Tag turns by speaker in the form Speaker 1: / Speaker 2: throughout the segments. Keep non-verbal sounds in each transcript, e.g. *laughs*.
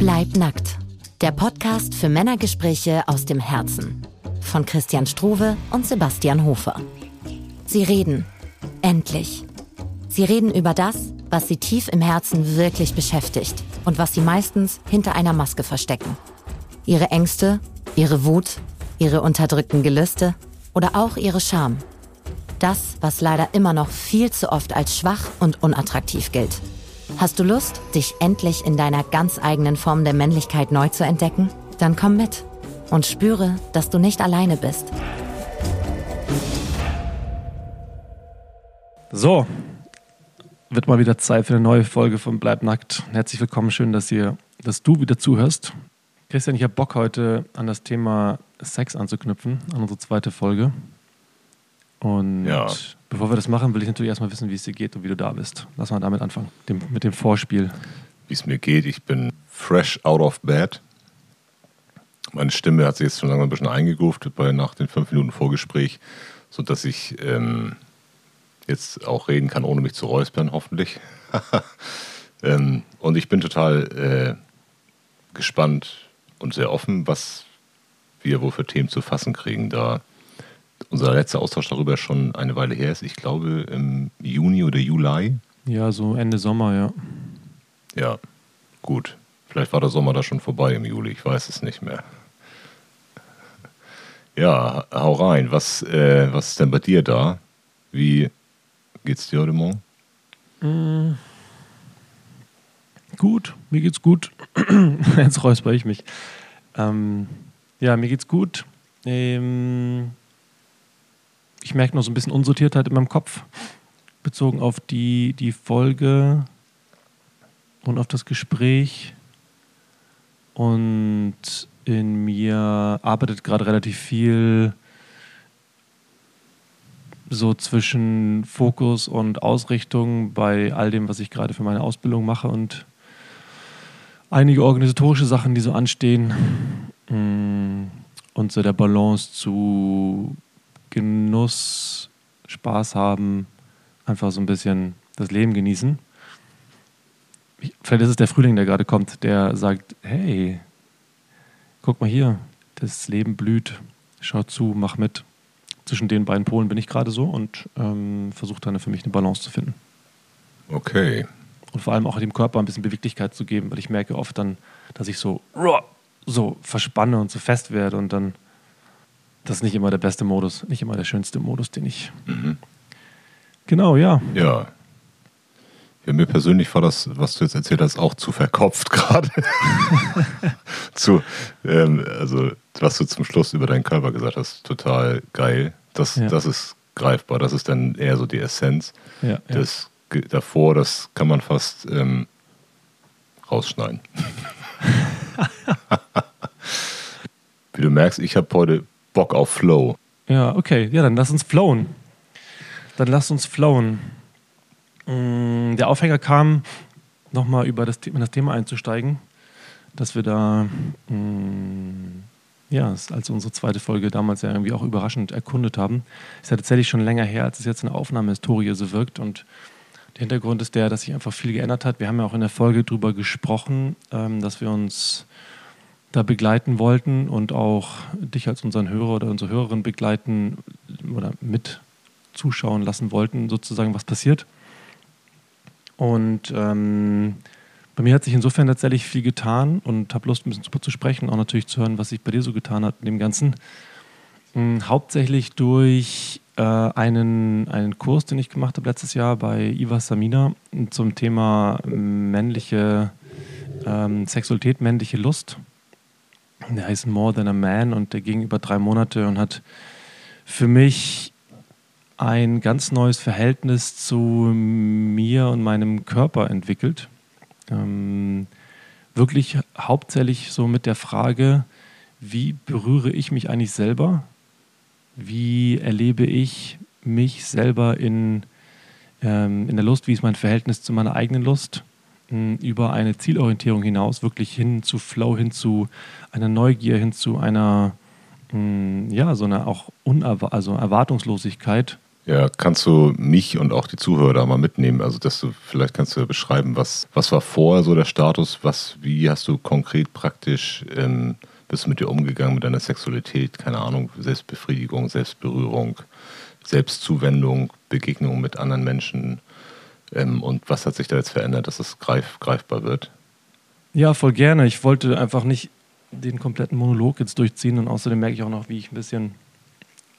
Speaker 1: Bleib nackt. Der Podcast für Männergespräche aus dem Herzen. Von Christian Struve und Sebastian Hofer. Sie reden. Endlich. Sie reden über das, was sie tief im Herzen wirklich beschäftigt und was sie meistens hinter einer Maske verstecken. Ihre Ängste, ihre Wut, ihre unterdrückten Gelüste oder auch ihre Scham. Das, was leider immer noch viel zu oft als schwach und unattraktiv gilt. Hast du Lust, dich endlich in deiner ganz eigenen Form der Männlichkeit neu zu entdecken? Dann komm mit und spüre, dass du nicht alleine bist.
Speaker 2: So, wird mal wieder Zeit für eine neue Folge von Bleib nackt. Herzlich willkommen, schön, dass ihr, dass du wieder zuhörst. Christian, ich habe Bock heute an das Thema Sex anzuknüpfen, an unsere zweite Folge. Und
Speaker 3: Ja.
Speaker 2: bevor wir das machen, will ich natürlich erstmal wissen, wie es dir geht und wie du da bist. Lass mal damit anfangen, dem, mit dem Vorspiel.
Speaker 3: wie es mir geht. Ich bin fresh out of bed. Meine Stimme hat sich jetzt schon langsam ein bisschen eingegroovt bei nach den fünf Minuten Vorgespräch, sodass ich ähm, jetzt auch reden kann, ohne mich zu räuspern, hoffentlich. *laughs* ähm, und ich bin total äh, gespannt und sehr offen, was wir wohl für Themen zu fassen kriegen, da unser letzter Austausch darüber schon eine Weile her ist. Ich glaube im Juni oder Juli.
Speaker 2: Ja, so Ende Sommer, ja.
Speaker 3: Ja, gut. Vielleicht war der Sommer da schon vorbei im Juli, ich weiß es nicht mehr. Ja, hau rein. Was, äh, was ist denn bei dir da? Wie geht's dir heute Morgen?
Speaker 2: Gut, mir geht's gut. *clears throat* Jetzt räusper ich mich. Ähm, ja, mir geht's gut. Ähm, ich merke noch so ein bisschen Unsortiertheit in meinem Kopf, bezogen auf die, die Folge und auf das Gespräch. Und in mir arbeitet gerade relativ viel so zwischen Fokus und Ausrichtung bei all dem, was ich gerade für meine Ausbildung mache und einige organisatorische Sachen, die so anstehen. Mm, Und so der Balance zu Genuss, Spaß haben, einfach so ein bisschen das Leben genießen. Ich- Vielleicht ist es der Frühling, der gerade kommt, der sagt, hey, guck mal hier, das Leben blüht, schau zu, mach mit. Zwischen den beiden Polen bin ich gerade so und ähm, versuche dann für mich eine Balance zu finden.
Speaker 3: Okay.
Speaker 2: Und vor allem auch dem Körper ein bisschen Beweglichkeit zu geben, weil ich merke oft dann, dass ich so, so verspanne und so fest werde und dann, das ist nicht immer der beste Modus, nicht immer der schönste Modus, den ich. Genau, ja.
Speaker 3: Ja. Ja, mir persönlich war das, was du jetzt erzählt hast, auch zu verkopft *laughs* gerade. zu, ähm, also, was du zum Schluss über deinen Körper gesagt hast, total geil. Das,
Speaker 2: Ja.
Speaker 3: das ist greifbar. Das ist dann eher so die Essenz.
Speaker 2: ja, ja.
Speaker 3: Das ge- davor, das kann man fast ähm, rausschneiden. *laughs* Wie du merkst, ich habe heute Bock auf Flow.
Speaker 2: Ja, okay. Ja, dann lass uns flowen. Dann lass uns flowen. Mm, Der Aufhänger kam, nochmal über das, in das Thema einzusteigen, dass wir da, mm, ja, als unsere zweite Folge damals ja irgendwie auch überraschend erkundet haben. Ist ja tatsächlich schon länger her, als es jetzt in der Aufnahmehistorie so wirkt. Und der Hintergrund ist der, dass sich einfach viel geändert hat. Wir haben ja auch in der Folge drüber gesprochen, ähm, dass wir uns da begleiten wollten und auch dich als unseren Hörer oder unsere Hörerin begleiten oder mit zuschauen lassen wollten, sozusagen, was passiert. Und ähm, bei mir hat sich insofern tatsächlich viel getan und habe Lust, ein bisschen drüber zu sprechen, auch natürlich zu hören, was sich bei dir so getan hat in dem Ganzen. Ähm, hauptsächlich durch äh, einen, einen Kurs, den ich gemacht habe letztes Jahr bei Iva Samina zum Thema männliche ähm, Sexualität, männliche Lust. Der heißt More Than a Man und der ging über drei Monate und hat für mich ein ganz neues Verhältnis zu mir und meinem Körper entwickelt. Ähm, wirklich hauptsächlich so mit der Frage, wie berühre ich mich eigentlich selber? Wie erlebe ich mich selber in, ähm, in der Lust? Wie ist mein Verhältnis zu meiner eigenen Lust? Über eine Zielorientierung hinaus, wirklich hin zu Flow, hin zu einer Neugier, hin zu einer, mh, ja, so einer auch Unerwa also Erwartungslosigkeit.
Speaker 3: Ja, kannst du mich und auch die Zuhörer da mal mitnehmen? Also, dass du vielleicht kannst du beschreiben, was, was war vorher so der Status, was, wie hast du konkret praktisch ähm, bist du mit dir umgegangen, mit deiner Sexualität, keine Ahnung, Selbstbefriedigung, Selbstberührung, Selbstzuwendung, Begegnung mit anderen Menschen ähm, und was hat sich da jetzt verändert, dass es greif, greifbar wird?
Speaker 2: Ja, voll gerne. Ich wollte einfach nicht den kompletten Monolog jetzt durchziehen und außerdem merke ich auch noch, wie ich ein bisschen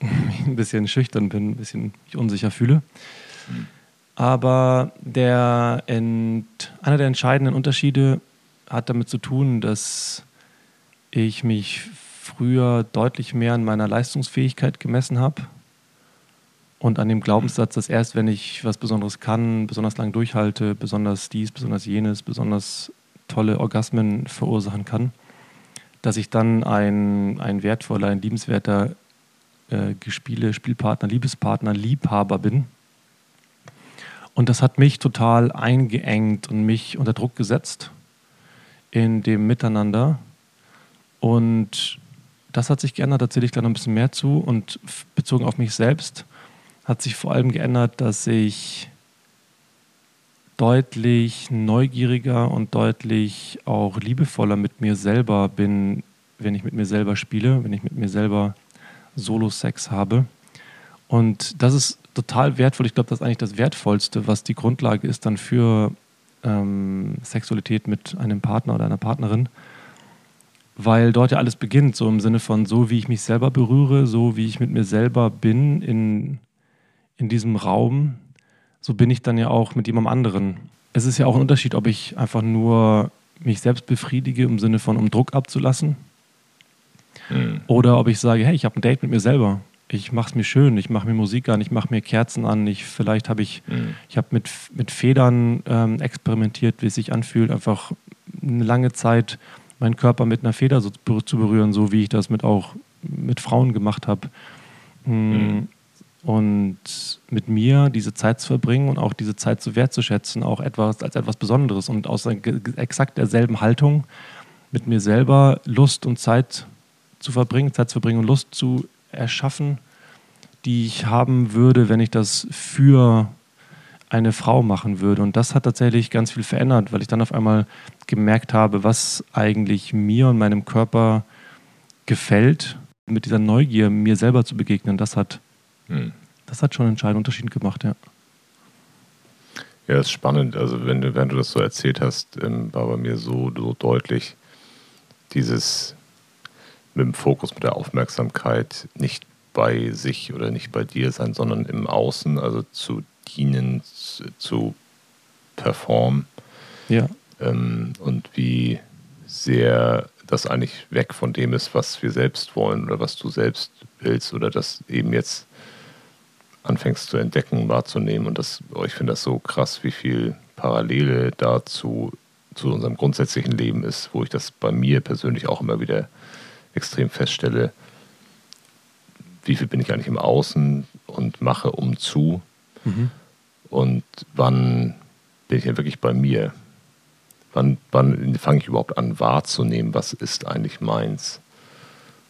Speaker 2: *laughs* ein bisschen schüchtern bin, ein bisschen mich unsicher fühle. Aber der ent, einer der entscheidenden Unterschiede hat damit zu tun, dass ich mich früher deutlich mehr an meiner Leistungsfähigkeit gemessen habe und an dem Glaubenssatz, dass erst wenn ich was Besonderes kann, besonders lang durchhalte, besonders dies, besonders jenes, besonders tolle Orgasmen verursachen kann, dass ich dann ein, ein wertvoller, ein liebenswerter äh, Gespiele, Spielpartner, Liebespartner, Liebhaber bin. Und das hat mich total eingeengt und mich unter Druck gesetzt in dem Miteinander. Und das hat sich geändert, da erzähle ich gleich noch ein bisschen mehr zu. Und bezogen auf mich selbst hat sich vor allem geändert, dass ich deutlich neugieriger und deutlich auch liebevoller mit mir selber bin, wenn ich mit mir selber spiele, wenn ich mit mir selber Solo-Sex habe. Und das ist total wertvoll. Ich glaube, das ist eigentlich das Wertvollste, was die Grundlage ist dann für ähm, Sexualität mit einem Partner oder einer Partnerin. Weil dort ja alles beginnt, so im Sinne von so, wie ich mich selber berühre, so wie ich mit mir selber bin in, in diesem Raum, so bin ich dann ja auch mit jemandem anderen. Es ist ja auch ein Unterschied, ob ich einfach nur mich selbst befriedige im Sinne von, um Druck abzulassen Mhm. Oder ob ich sage, hey, ich habe ein Date mit mir selber. Ich mache es mir schön, ich mache mir Musik an, ich mache mir Kerzen an, ich, vielleicht habe ich, mhm. ich habe mit, mit Federn ähm, experimentiert, wie es sich anfühlt, einfach eine lange Zeit meinen Körper mit einer Feder so zu berühren, so wie ich das mit auch mit Frauen gemacht habe. Mhm. Und mit mir diese Zeit zu verbringen und auch diese Zeit zu wertzuschätzen, auch etwas als etwas Besonderes und aus exakt derselben Haltung mit mir selber Lust und Zeit zu verbringen, Zeit zu verbringen und Lust zu erschaffen, die ich haben würde, wenn ich das für eine Frau machen würde. Und das hat tatsächlich ganz viel verändert, weil ich dann auf einmal gemerkt habe, was eigentlich mir und meinem Körper gefällt, mit dieser Neugier mir selber zu begegnen. Das hat, hm. das hat schon einen entscheidenden Unterschied gemacht, ja.
Speaker 3: Ja, das ist spannend. Also, wenn du, wenn du das so erzählt hast, ähm, war bei mir so, so deutlich dieses mit dem Fokus, mit der Aufmerksamkeit nicht bei sich oder nicht bei dir sein, sondern im Außen, also zu dienen, zu performen.
Speaker 2: Ja.
Speaker 3: Ähm, und wie sehr das eigentlich weg von dem ist, was wir selbst wollen oder was du selbst willst oder das eben jetzt anfängst zu entdecken, wahrzunehmen. Und das, oh, ich finde das so krass, wie viel Parallele dazu zu unserem grundsätzlichen Leben ist, wo ich das bei mir persönlich auch immer wieder extrem feststelle, wie viel bin ich eigentlich im Außen und mache um zu mhm. und wann bin ich ja wirklich bei mir? Wann, wann fange ich überhaupt an wahrzunehmen, was ist eigentlich meins?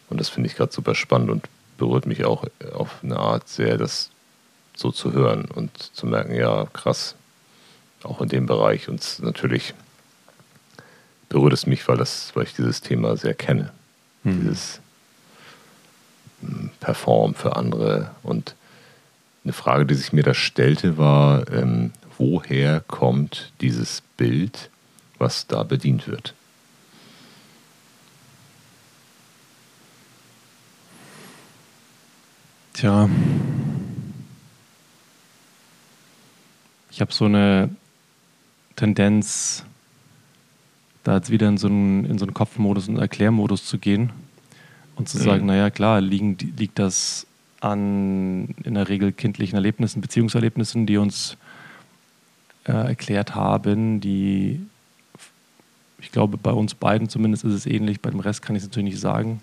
Speaker 3: Und das finde ich gerade super spannend und berührt mich auch auf eine Art sehr, das so zu hören und zu merken, ja, krass, auch in dem Bereich. Und natürlich berührt es mich, weil, das, weil ich dieses Thema sehr kenne. Mhm. Dieses hm, Perform für andere. Und eine Frage, die sich mir da stellte, war, ähm, woher kommt dieses Bild, was da bedient wird?
Speaker 2: Tja, ich habe so eine Tendenz, da jetzt wieder in so einen, in so einen Kopfmodus und Erklärmodus zu gehen und zu sagen, mhm. naja klar, liegen, liegt das an in der Regel kindlichen Erlebnissen, Beziehungserlebnissen, die uns äh, erklärt haben, die, ich glaube, bei uns beiden zumindest ist es ähnlich, bei dem Rest kann ich es natürlich nicht sagen,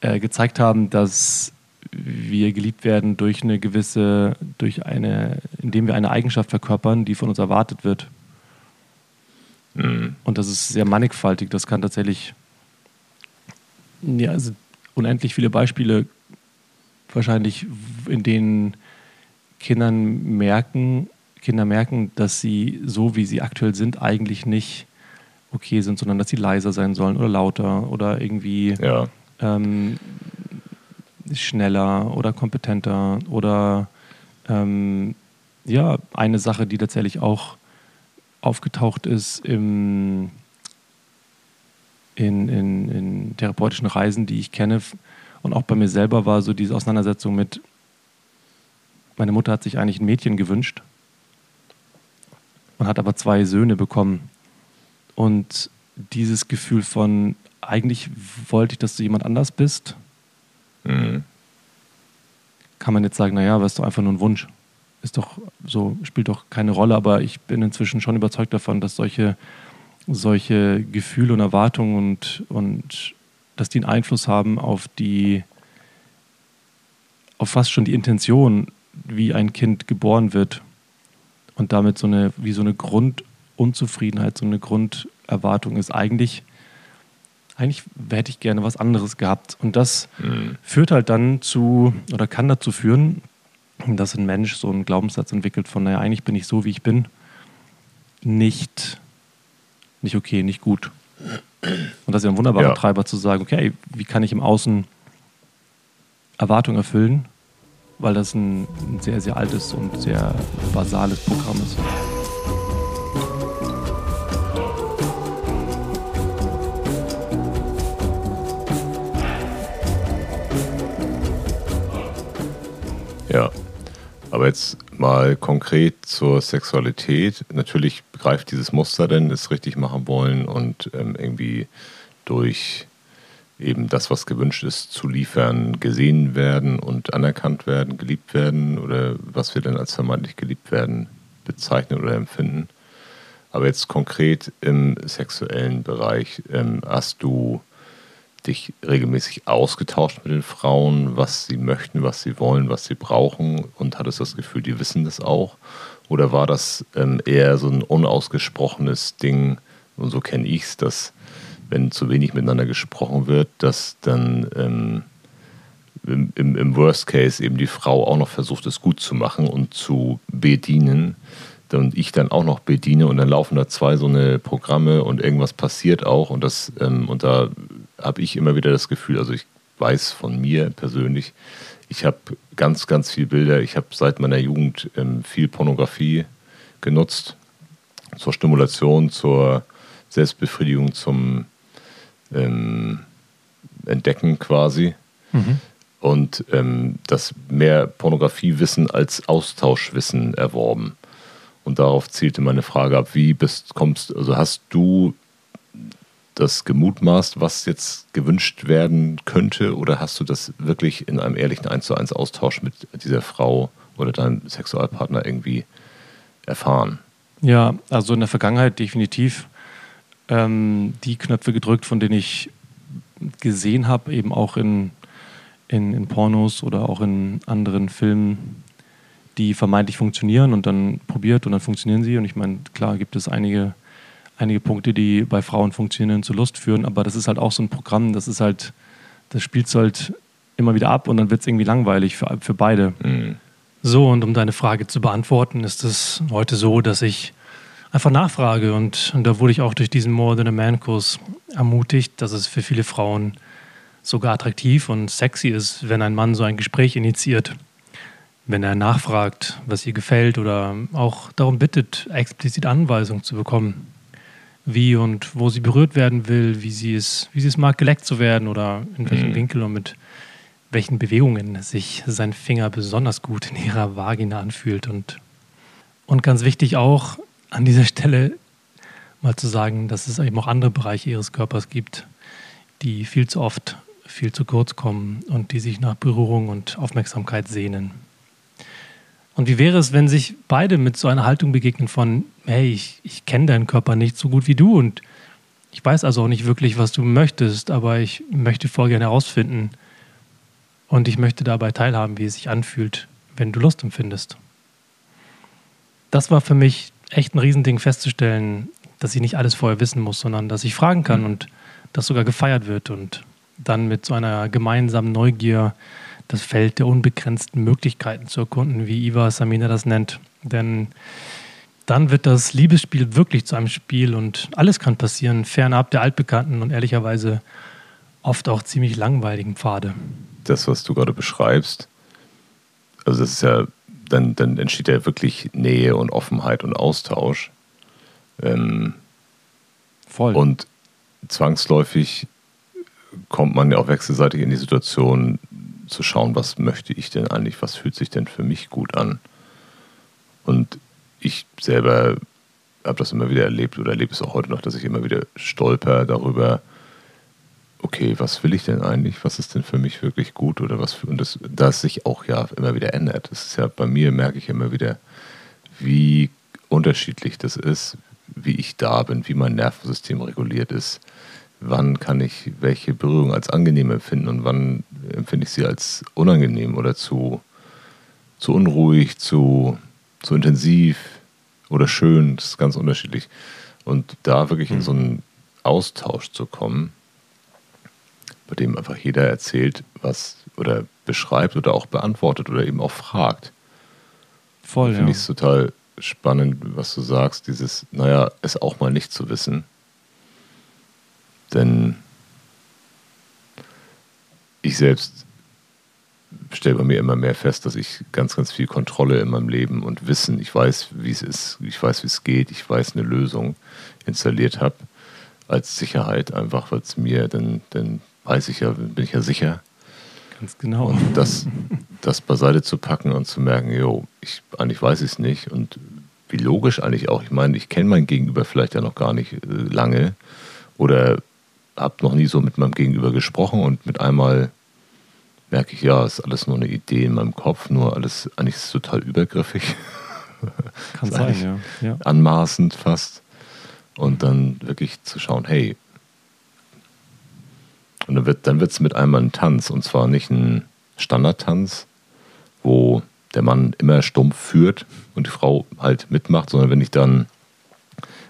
Speaker 2: äh, gezeigt haben, dass wir geliebt werden durch eine gewisse, durch eine, indem wir eine Eigenschaft verkörpern, die von uns erwartet wird. Mhm. Und das ist sehr mannigfaltig. Das kann tatsächlich, ja, also unendlich viele Beispiele wahrscheinlich, in denen Kindern merken, Kinder merken, dass sie so, wie sie aktuell sind, eigentlich nicht okay sind, sondern dass sie leiser sein sollen oder lauter oder irgendwie
Speaker 3: Ja.
Speaker 2: ähm, schneller oder kompetenter oder ähm, ja, eine Sache, die tatsächlich auch aufgetaucht ist im, in, in, in therapeutischen Reisen, die ich kenne und auch bei mir selber war so diese Auseinandersetzung mit, meine Mutter hat sich eigentlich ein Mädchen gewünscht und hat aber zwei Söhne bekommen. Und dieses Gefühl von, eigentlich wollte ich, dass du jemand anders bist,
Speaker 3: Mhm.
Speaker 2: kann man jetzt sagen, naja, aber ist doch einfach nur ein Wunsch. Ist doch so, spielt doch keine Rolle, aber ich bin inzwischen schon überzeugt davon, dass solche, solche Gefühle und Erwartungen und, und dass die einen Einfluss haben auf die, auf fast schon die Intention, wie ein Kind geboren wird und damit so eine, wie so eine Grundunzufriedenheit, so eine Grunderwartung ist. Eigentlich, eigentlich hätte ich gerne was anderes gehabt. Und das
Speaker 3: Mhm.
Speaker 2: führt halt dann zu oder kann dazu führen, dass ein Mensch so einen Glaubenssatz entwickelt von, naja, eigentlich bin ich so, wie ich bin, nicht, nicht okay, nicht gut. Und das ist ja ein wunderbarer
Speaker 3: Ja.
Speaker 2: Treiber zu sagen, okay, wie kann ich im Außen Erwartungen erfüllen, weil das ein, ein sehr, sehr altes und sehr basales Programm ist.
Speaker 3: Aber jetzt mal konkret zur Sexualität. Natürlich greift dieses Muster denn, es richtig machen wollen und ähm, irgendwie durch eben das, was gewünscht ist, zu liefern, gesehen werden und anerkannt werden, geliebt werden oder was wir denn als vermeintlich geliebt werden bezeichnen oder empfinden. Aber jetzt konkret im sexuellen Bereich ähm, hast du dich regelmäßig ausgetauscht mit den Frauen, was sie möchten, was sie wollen, was sie brauchen? Und hattest das Gefühl, die wissen das auch? Oder war das ähm, eher so ein unausgesprochenes Ding, und so kenne ich es, dass wenn zu wenig miteinander gesprochen wird, dass dann ähm, im, im, im Worst Case eben die Frau auch noch versucht, es gut zu machen und zu bedienen und ich dann auch noch bediene und dann laufen da zwei so eine Programme und irgendwas passiert auch und das ähm, und da habe ich immer wieder das Gefühl, also ich weiß von mir persönlich, ich habe ganz, ganz viele Bilder, ich habe seit meiner Jugend ähm, viel Pornografie genutzt zur Stimulation, zur Selbstbefriedigung, zum ähm, Entdecken quasi. Und ähm, das mehr Pornografiewissen als Austauschwissen erworben. Und darauf zielte meine Frage ab, wie bist, kommst, also hast du das gemutmaßt, was jetzt gewünscht werden könnte, oder hast du das wirklich in einem ehrlichen 1 zu 1 Austausch mit dieser Frau oder deinem Sexualpartner irgendwie erfahren?
Speaker 2: Ja, also in der Vergangenheit definitiv ähm, die Knöpfe gedrückt, von denen ich gesehen habe, eben auch in, in, in Pornos oder auch in anderen Filmen, die vermeintlich funktionieren und dann probiert und dann funktionieren sie. Und ich meine, klar gibt es einige, einige Punkte, die bei Frauen funktionieren, zur Lust führen, aber das ist halt auch so ein Programm, das ist halt, das spielt halt immer wieder ab und dann wird es irgendwie langweilig für, für beide.
Speaker 3: Mhm.
Speaker 4: So, und um deine Frage zu beantworten, ist es heute so, dass ich einfach nachfrage und, und da wurde ich auch durch diesen More Than a Man Kurs ermutigt, dass es für viele Frauen sogar attraktiv und sexy ist, wenn ein Mann so ein Gespräch initiiert, wenn er nachfragt, was ihr gefällt oder auch darum bittet, explizit Anweisungen zu bekommen, wie und wo sie berührt werden will, wie sie es, wie sie es mag, geleckt zu werden oder in welchem
Speaker 3: Mhm.
Speaker 4: Winkel und mit welchen Bewegungen sich sein Finger besonders gut in ihrer Vagina anfühlt. Und, und ganz wichtig auch an dieser *laughs* Stelle mal zu sagen, dass es eben auch andere Bereiche ihres Körpers gibt, die viel zu oft viel zu kurz kommen und die sich nach Berührung und Aufmerksamkeit sehnen. Und wie wäre es, wenn sich beide mit so einer Haltung begegnen von, hey, ich, ich kenne deinen Körper nicht so gut wie du und ich weiß also auch nicht wirklich, was du möchtest, aber ich möchte voll gerne herausfinden und ich möchte dabei teilhaben, wie es sich anfühlt, wenn du Lust empfindest. Das war für mich echt ein Riesending festzustellen, dass ich nicht alles vorher wissen muss, sondern dass ich fragen kann und das sogar gefeiert wird und dann mit so einer gemeinsamen Neugier
Speaker 2: das Feld der unbegrenzten Möglichkeiten zu erkunden, wie Iva Samina das nennt. Denn dann wird das Liebesspiel wirklich zu einem Spiel und alles kann passieren, fernab der altbekannten und ehrlicherweise oft auch ziemlich langweiligen Pfade.
Speaker 3: Das, was du gerade beschreibst, also das ist ja, dann, dann entsteht ja wirklich Nähe und Offenheit und Austausch. Ähm,
Speaker 5: Voll.
Speaker 3: Und zwangsläufig kommt man ja auch wechselseitig in die Situation zu schauen, was möchte ich denn eigentlich, was fühlt sich denn für mich gut an. Und ich selber habe das immer wieder erlebt oder erlebe es auch heute noch, dass ich immer wieder stolper darüber, okay, was will ich denn eigentlich? Was ist denn für mich wirklich gut oder was für, und das, das sich auch ja immer wieder ändert. Das ist ja bei mir merke ich immer wieder, wie unterschiedlich das ist, wie ich da bin, wie mein Nervensystem reguliert ist, wann kann ich welche Berührung als angenehm empfinden und wann empfinde ich sie als unangenehm oder zu, zu unruhig, zu, zu intensiv oder schön. Das ist ganz unterschiedlich. Und da wirklich in so einen Austausch zu kommen, bei dem einfach jeder erzählt, was oder beschreibt oder auch beantwortet oder eben auch fragt.
Speaker 5: Voll,
Speaker 3: Finde
Speaker 5: ja.
Speaker 3: ich es total spannend, was du sagst, dieses, naja, es auch mal nicht zu wissen. Denn ich selbst stelle bei mir immer mehr fest, dass ich ganz, ganz viel Kontrolle in meinem Leben und Wissen, ich weiß, wie es ist, ich weiß, wie es geht, ich weiß, eine Lösung installiert habe als Sicherheit, einfach weil es mir, dann, dann weiß ich ja, bin ich ja sicher.
Speaker 2: Ganz genau.
Speaker 3: Und das, das beiseite zu packen und zu merken, jo, ich, eigentlich weiß ich es nicht und wie logisch eigentlich auch. Ich meine, ich kenne mein Gegenüber vielleicht ja noch gar nicht äh, lange oder habe noch nie so mit meinem Gegenüber gesprochen und mit einmal merke ich, ja, ist alles nur eine Idee in meinem Kopf, nur alles, eigentlich ist es total übergriffig,
Speaker 5: Kann *laughs* sein, ja. ja.
Speaker 3: anmaßend fast. Und dann wirklich zu schauen, hey, und dann wird dann wird's mit einmal ein Tanz und zwar nicht ein Standardtanz, wo der Mann immer stumpf führt und die Frau halt mitmacht, sondern wenn ich dann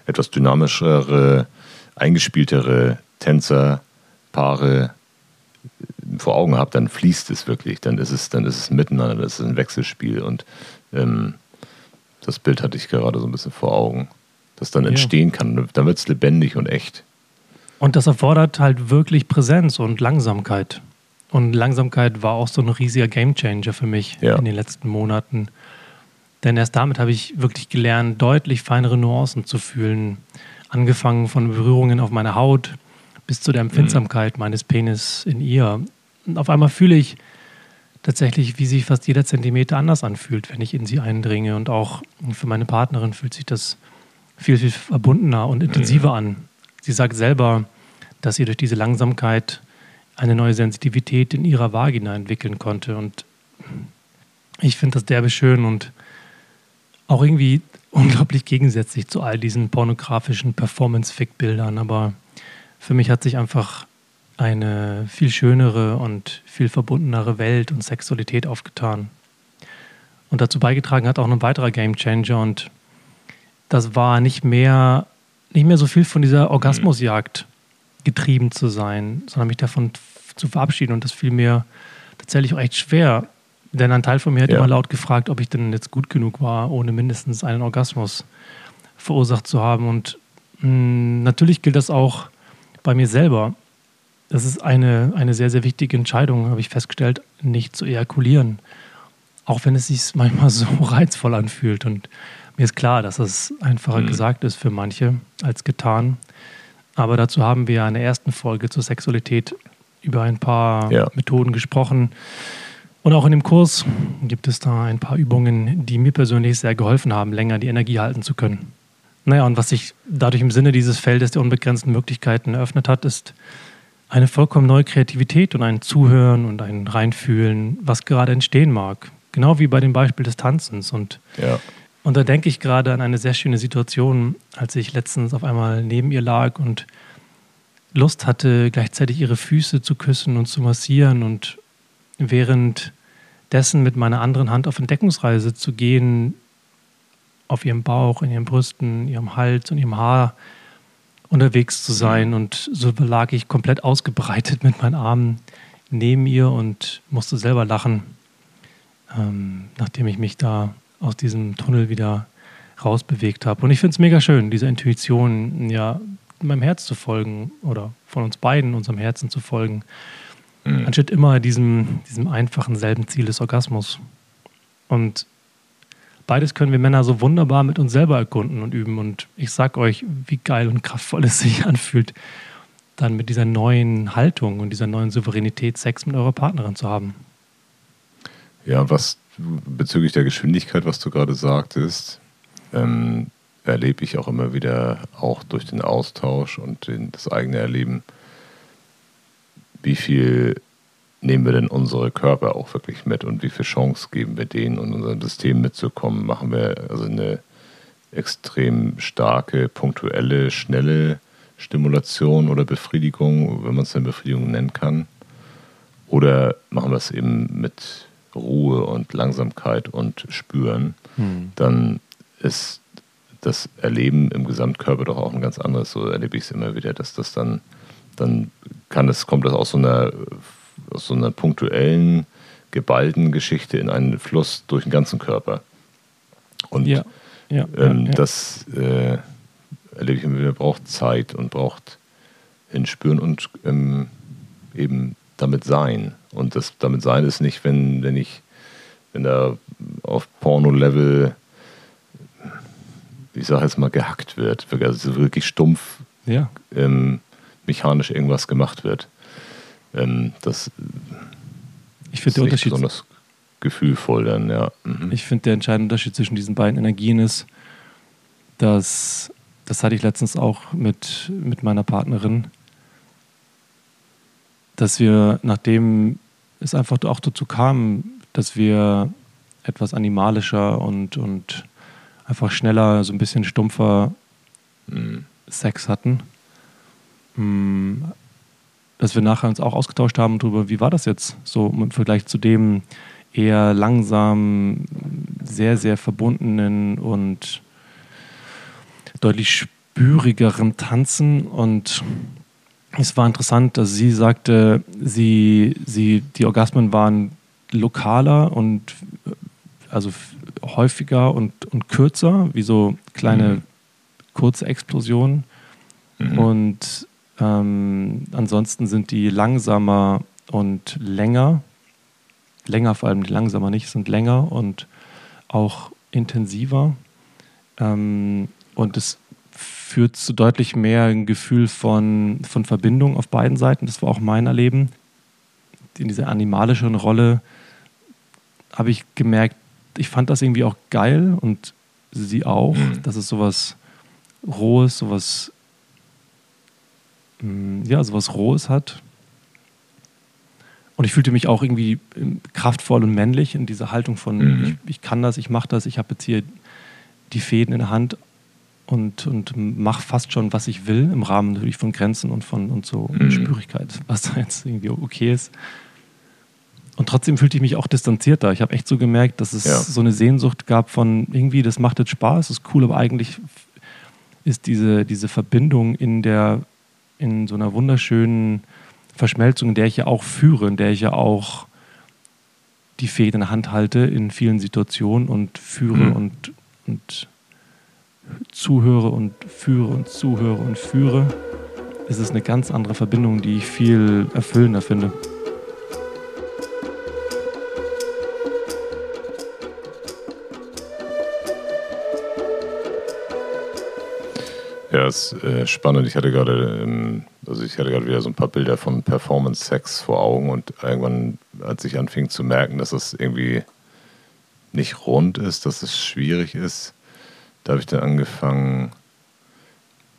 Speaker 3: etwas dynamischere, eingespieltere Tänzer, Paare vor Augen habe, dann fließt es wirklich, dann ist es, dann ist es miteinander, das ist ein Wechselspiel und ähm, das Bild hatte ich gerade so ein bisschen vor Augen, das dann
Speaker 2: Ja.
Speaker 3: entstehen kann, dann wird es lebendig und echt.
Speaker 2: Und das erfordert halt wirklich Präsenz und Langsamkeit. Und Langsamkeit war auch so ein riesiger Gamechanger für mich
Speaker 3: Ja.
Speaker 2: in den letzten Monaten. Denn erst damit habe ich wirklich gelernt, deutlich feinere Nuancen zu fühlen. Angefangen von Berührungen auf meiner Haut bis zu der Empfindsamkeit meines Penis in ihr. Und auf einmal fühle ich tatsächlich, wie sich fast jeder Zentimeter anders anfühlt, wenn ich in sie eindringe. Und auch für meine Partnerin fühlt sich das viel, viel verbundener und intensiver an. Sie sagt selber, dass sie durch diese Langsamkeit eine neue Sensitivität in ihrer Vagina entwickeln konnte. Und ich finde das derbe schön und auch irgendwie *laughs* unglaublich gegensätzlich zu all diesen pornografischen Performance-Fick-Bildern. Aber für mich hat sich einfach eine viel schönere und viel verbundenere Welt und Sexualität aufgetan. Und dazu beigetragen hat auch ein weiterer Gamechanger und das war nicht mehr, nicht mehr so viel von dieser Orgasmusjagd getrieben zu sein, sondern mich davon zu verabschieden und das fiel mir tatsächlich auch echt schwer. Denn ein Teil von mir hat
Speaker 3: Ja.
Speaker 2: immer laut gefragt, ob ich denn jetzt gut genug war, ohne mindestens einen Orgasmus verursacht zu haben. Und mh, natürlich gilt das auch bei mir selber. Das ist eine, eine sehr, sehr wichtige Entscheidung, habe ich festgestellt, nicht zu ejakulieren. Auch wenn es sich manchmal *laughs* so reizvoll anfühlt. Und mir ist klar, dass es einfacher
Speaker 3: Mhm.
Speaker 2: gesagt ist für manche als getan. Aber dazu haben wir in der ersten Folge zur Sexualität über ein paar
Speaker 3: Ja.
Speaker 2: Methoden gesprochen. Und auch in dem Kurs gibt es da ein paar Übungen, die mir persönlich sehr geholfen haben, länger die Energie halten zu können. Naja, und was sich dadurch im Sinne dieses Feldes der unbegrenzten Möglichkeiten eröffnet hat, ist eine vollkommen neue Kreativität und ein Zuhören und ein Reinfühlen, was gerade entstehen mag. Genau wie bei dem Beispiel des Tanzens. Und
Speaker 3: Ja.
Speaker 2: und da denke ich gerade an eine sehr schöne Situation, als ich letztens auf einmal neben ihr lag und Lust hatte, gleichzeitig ihre Füße zu küssen und zu massieren und währenddessen mit meiner anderen Hand auf Entdeckungsreise zu gehen, auf ihrem Bauch, in ihren Brüsten, ihrem Hals und ihrem Haar unterwegs zu sein. Und so lag ich komplett ausgebreitet mit meinen Armen
Speaker 4: neben ihr und musste selber lachen, ähm, nachdem ich mich da aus diesem Tunnel wieder rausbewegt habe. Und ich finde es mega schön, dieser Intuition, ja, meinem Herz zu folgen oder von uns beiden unserem Herzen zu folgen, mhm. anstatt immer diesem, diesem einfachen selben Ziel des Orgasmus. Und beides können wir Männer so wunderbar mit uns selber erkunden und üben. Und ich sag euch, wie geil und kraftvoll *laughs* es sich anfühlt, dann mit dieser neuen Haltung und dieser neuen Souveränität Sex mit eurer Partnerin zu haben.
Speaker 3: Ja, was bezüglich der Geschwindigkeit, was du gerade sagtest, ähm, erlebe ich auch immer wieder, auch durch den Austausch und den, das eigene Erleben, wie viel nehmen wir denn unsere Körper auch wirklich mit und wie viel Chance geben wir denen und unserem System mitzukommen? Machen wir also eine extrem starke, punktuelle, schnelle Stimulation oder Befriedigung, wenn man es dann Befriedigung nennen kann? Oder machen wir es eben mit Ruhe und Langsamkeit und Spüren? Hm. Dann ist das Erleben im Gesamtkörper doch auch ein ganz anderes. So erlebe ich es immer wieder, dass das dann, dann kann es, kommt das aus so einer, aus so einer punktuellen, geballten Geschichte in einen Fluss durch den ganzen Körper. Und ja, ja, ähm, ja, das äh, erlebe ich immer wieder, braucht Zeit und braucht hinspüren und ähm, eben damit sein. Und das damit sein ist nicht, wenn, wenn ich, wenn da auf Porno-Level ich sage jetzt mal, gehackt wird, also wirklich stumpf ähm, mechanisch irgendwas gemacht wird. Ähm, das
Speaker 2: ich finde der Unterschied
Speaker 3: besonders gefühlvoll dann, ja.
Speaker 2: Mhm. Ich finde der entscheidende Unterschied zwischen diesen beiden Energien ist, dass das hatte ich letztens auch mit, mit meiner Partnerin, dass wir, nachdem es einfach auch dazu kam, dass wir etwas animalischer und, und einfach schneller, so ein bisschen stumpfer mhm. Sex hatten. Dass wir nachher uns auch ausgetauscht haben darüber, wie war das jetzt so im Vergleich zu dem eher langsam, sehr, sehr verbundenen und deutlich spürigeren Tanzen. Und es war interessant, dass sie sagte, sie, sie, die Orgasmen waren lokaler und also häufiger und, und kürzer, wie so kleine mhm. kurze Explosionen. Mhm. Und ähm, ansonsten sind die langsamer und länger. Länger vor allem, die langsamer nicht, sind länger und auch intensiver. Ähm, und es führt zu deutlich mehr ein Gefühl von, von Verbindung auf beiden Seiten. Das war auch mein Erleben. In dieser animalischen Rolle habe ich gemerkt, ich fand das irgendwie auch geil und sie auch, mhm. dass es sowas Rohes, sowas, ja, sowas Rohes hat. Und ich fühlte mich auch irgendwie ähm, kraftvoll und männlich in dieser Haltung von, mhm. ich, ich, kann das, ich mache das, ich habe jetzt hier die Fäden in der Hand und, und mache fast schon, was ich will, im Rahmen natürlich von Grenzen und von und so mhm. Spürigkeit, was da jetzt irgendwie okay ist. Und trotzdem fühlte ich mich auch distanzierter. Ich habe echt so gemerkt, dass es ja. so eine Sehnsucht gab von irgendwie, das macht jetzt Spaß, ist cool, aber eigentlich ist diese, diese Verbindung in der, in so einer wunderschönen Verschmelzung, in der ich ja auch führe, in der ich ja auch die Fäden in der Hand halte in vielen Situationen und führe mhm. und, und zuhöre und führe und zuhöre und führe, ist es eine ganz andere Verbindung, die ich viel erfüllender finde.
Speaker 3: Ist äh, spannend. Ich hatte gerade, ähm, also ich hatte gerade wieder so ein paar Bilder von Performance Sex vor Augen und irgendwann, als ich anfing zu merken, dass es irgendwie nicht rund ist, dass es schwierig ist, da habe ich dann angefangen,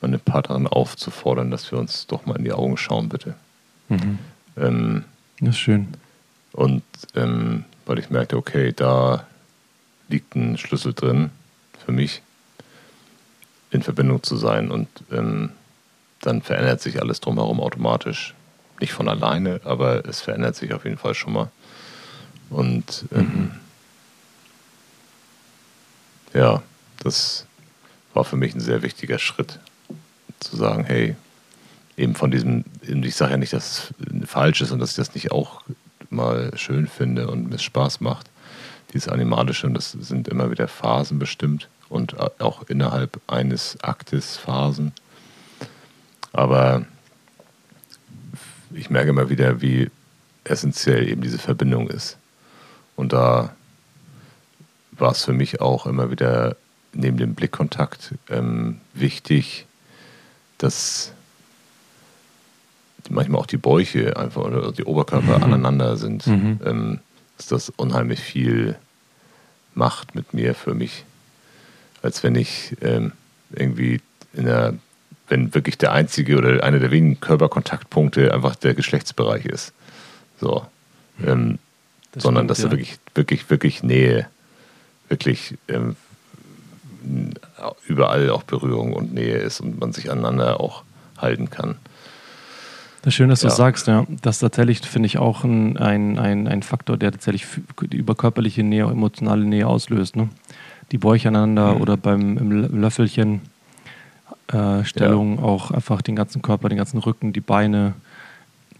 Speaker 3: meine Partnerin aufzufordern, dass wir uns doch mal in die Augen schauen, bitte.
Speaker 2: Mhm. Ähm, das ist schön.
Speaker 3: Und ähm, weil ich merkte, okay, da liegt ein Schlüssel drin für mich in Verbindung zu sein und ähm, dann verändert sich alles drumherum automatisch. Nicht von alleine, aber es verändert sich auf jeden Fall schon mal. Und ähm, mhm. ja, das war für mich ein sehr wichtiger Schritt, zu sagen, hey, eben von diesem, ich sage ja nicht, dass falsch ist und dass ich das nicht auch mal schön finde und mir Spaß macht. Dieses Animalische, und das sind immer wieder Phasen bestimmt und auch innerhalb eines Aktes Phasen. Aber ich merke immer wieder, wie essentiell eben diese Verbindung ist. Und da war es für mich auch immer wieder neben dem Blickkontakt ähm, wichtig, dass manchmal auch die Bäuche einfach oder die Oberkörper mhm. aneinander sind, mhm. ähm, dass das unheimlich viel macht mit mir für mich, als wenn ich ähm, irgendwie in der, wenn wirklich der einzige oder einer der wenigen Körperkontaktpunkte einfach der Geschlechtsbereich ist. So. Ähm, sondern stimmt, dass ja. da wirklich, wirklich, wirklich Nähe, wirklich ähm, überall auch Berührung und Nähe ist und man sich aneinander auch halten kann.
Speaker 2: Das ist schön, dass ja. du sagst, ja. Das tatsächlich finde ich auch ein, ein, ein, ein Faktor, der tatsächlich die überkörperliche Nähe, emotionale Nähe auslöst. Ne? Die Bäuche aneinander mhm. oder beim im Löffelchen äh, Stellung ja. auch einfach den ganzen Körper, den ganzen Rücken, die Beine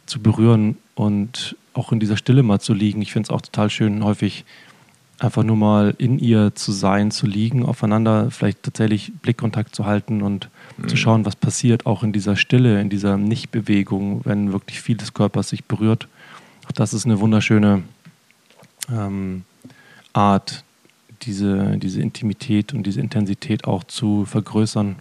Speaker 2: zu berühren und auch in dieser Stille mal zu liegen. Ich finde es auch total schön, häufig einfach nur mal in ihr zu sein, zu liegen, aufeinander vielleicht tatsächlich Blickkontakt zu halten und mhm. zu schauen, was passiert, auch in dieser Stille, in dieser Nichtbewegung, wenn wirklich viel des Körpers sich berührt. Auch das ist eine wunderschöne ähm, Art, diese, diese Intimität und diese Intensität auch zu vergrößern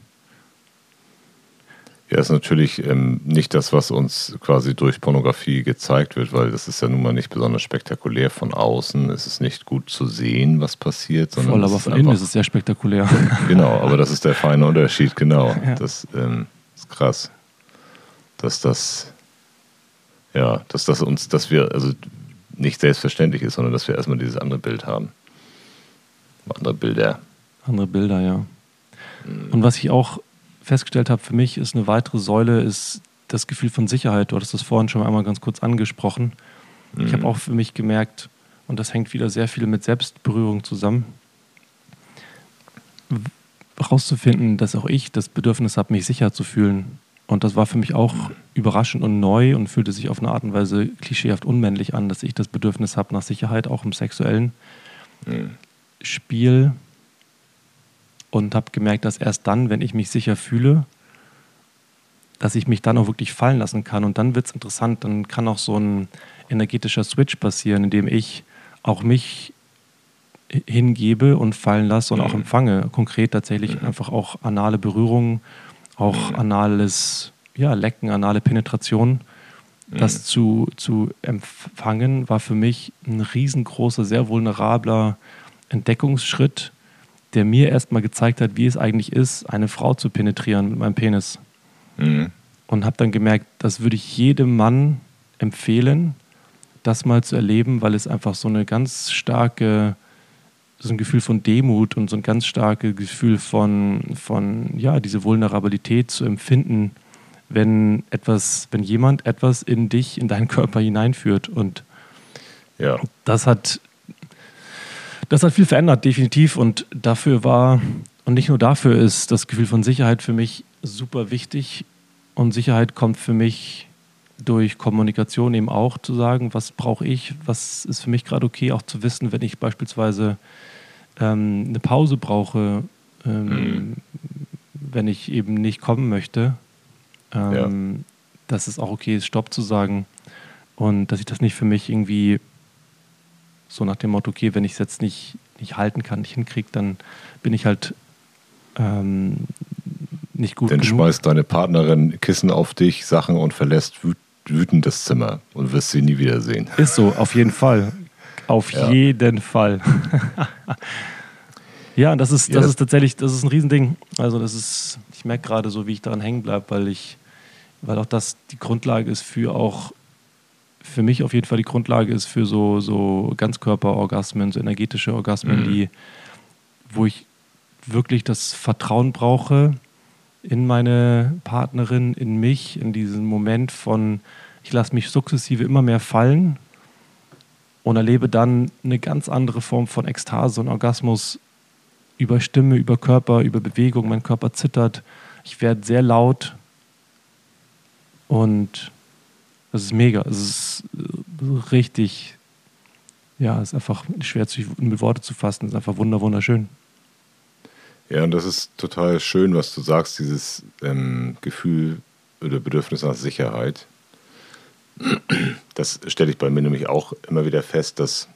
Speaker 3: ja, ist natürlich ähm, nicht das, was uns quasi durch Pornografie gezeigt wird, weil das ist ja nun mal nicht besonders spektakulär von außen. Es ist nicht gut zu sehen, was passiert.
Speaker 2: Sondern Voll, aber von innen ist es sehr spektakulär. *laughs*
Speaker 3: Genau, aber das ist der feine Unterschied, genau. Ja. Das ähm, ist krass. Dass das, ja, dass das uns, dass wir, also nicht selbstverständlich ist, sondern dass wir erstmal dieses andere Bild haben. Andere Bilder.
Speaker 2: Andere Bilder, ja. Mhm. Und was ich auch festgestellt habe, für mich ist eine weitere Säule ist das Gefühl von Sicherheit. Du hattest das vorhin schon einmal ganz kurz angesprochen. Mhm. Ich habe auch für mich gemerkt, und das hängt wieder sehr viel mit Selbstberührung zusammen, herauszufinden, dass auch ich das Bedürfnis habe, mich sicher zu fühlen. Und das war für mich auch überraschend und neu und fühlte sich auf eine Art und Weise klischeehaft unmännlich an, dass ich das Bedürfnis habe nach Sicherheit, auch im sexuellen mhm. Spiel und habe gemerkt, dass erst dann, wenn ich mich sicher fühle, dass ich mich dann auch wirklich fallen lassen kann. Und dann wird es interessant, dann kann auch so ein energetischer Switch passieren, in dem ich auch mich hingebe und fallen lasse und auch mhm. empfange. Konkret tatsächlich mhm. einfach auch anale Berührungen, auch mhm. anales ja, Lecken, anale Penetration. Das zu, zu empfangen war für mich ein riesengroßer, sehr vulnerabler Entdeckungsschritt, der mir erstmal gezeigt hat, wie es eigentlich ist, eine Frau zu penetrieren mit meinem Penis. Mhm. Und habe dann gemerkt, das würde ich jedem Mann empfehlen, das mal zu erleben, weil es einfach so eine ganz starke, so ein Gefühl von Demut und so ein ganz starkes Gefühl von, von, ja, diese Vulnerabilität zu empfinden, wenn etwas, wenn jemand etwas in dich, in deinen Körper hineinführt. Und ja. das hat das hat viel verändert, definitiv. Und dafür war, und nicht nur dafür ist das Gefühl von Sicherheit für mich super wichtig. Und Sicherheit kommt für mich durch Kommunikation eben auch zu sagen, was brauche ich, was ist für mich gerade okay, auch zu wissen, wenn ich beispielsweise ähm, eine Pause brauche, ähm, mhm. wenn ich eben nicht kommen möchte, ähm, ja. dass es auch okay ist, Stopp zu sagen und dass ich das nicht für mich irgendwie so nach dem Motto, okay, wenn ich es jetzt nicht, nicht halten kann, nicht hinkriege, dann bin ich halt ähm, nicht gut
Speaker 3: Dann genug. schmeißt deine Partnerin Kissen auf dich, Sachen und verlässt wütend das Zimmer und wirst sie nie wiedersehen.
Speaker 2: Ist so, auf jeden Fall. Auf ja. jeden Fall. *laughs* ja, das ist, das, ja, das ist tatsächlich, das ist ein Riesending. Also das ist, ich merke gerade so, wie ich daran hängen bleibe, weil ich, weil auch das die Grundlage ist für auch für mich auf jeden Fall die Grundlage ist für so, so Ganzkörperorgasmen, so energetische Orgasmen, mhm. die, wo ich wirklich das Vertrauen brauche in meine Partnerin, in mich, in diesen Moment von, ich lasse mich sukzessive immer mehr fallen und erlebe dann eine ganz andere Form von Ekstase und Orgasmus über Stimme, über Körper, über Bewegung. Mein Körper zittert, ich werde sehr laut und Das ist mega. Es ist äh, richtig, ja, es ist einfach schwer zu, mit Worte zu fassen. Es ist einfach wunderschön.
Speaker 3: Ja, und das ist total schön, was du sagst, dieses ähm, Gefühl oder Bedürfnis nach Sicherheit. Das stelle ich bei mir nämlich auch immer wieder fest, dass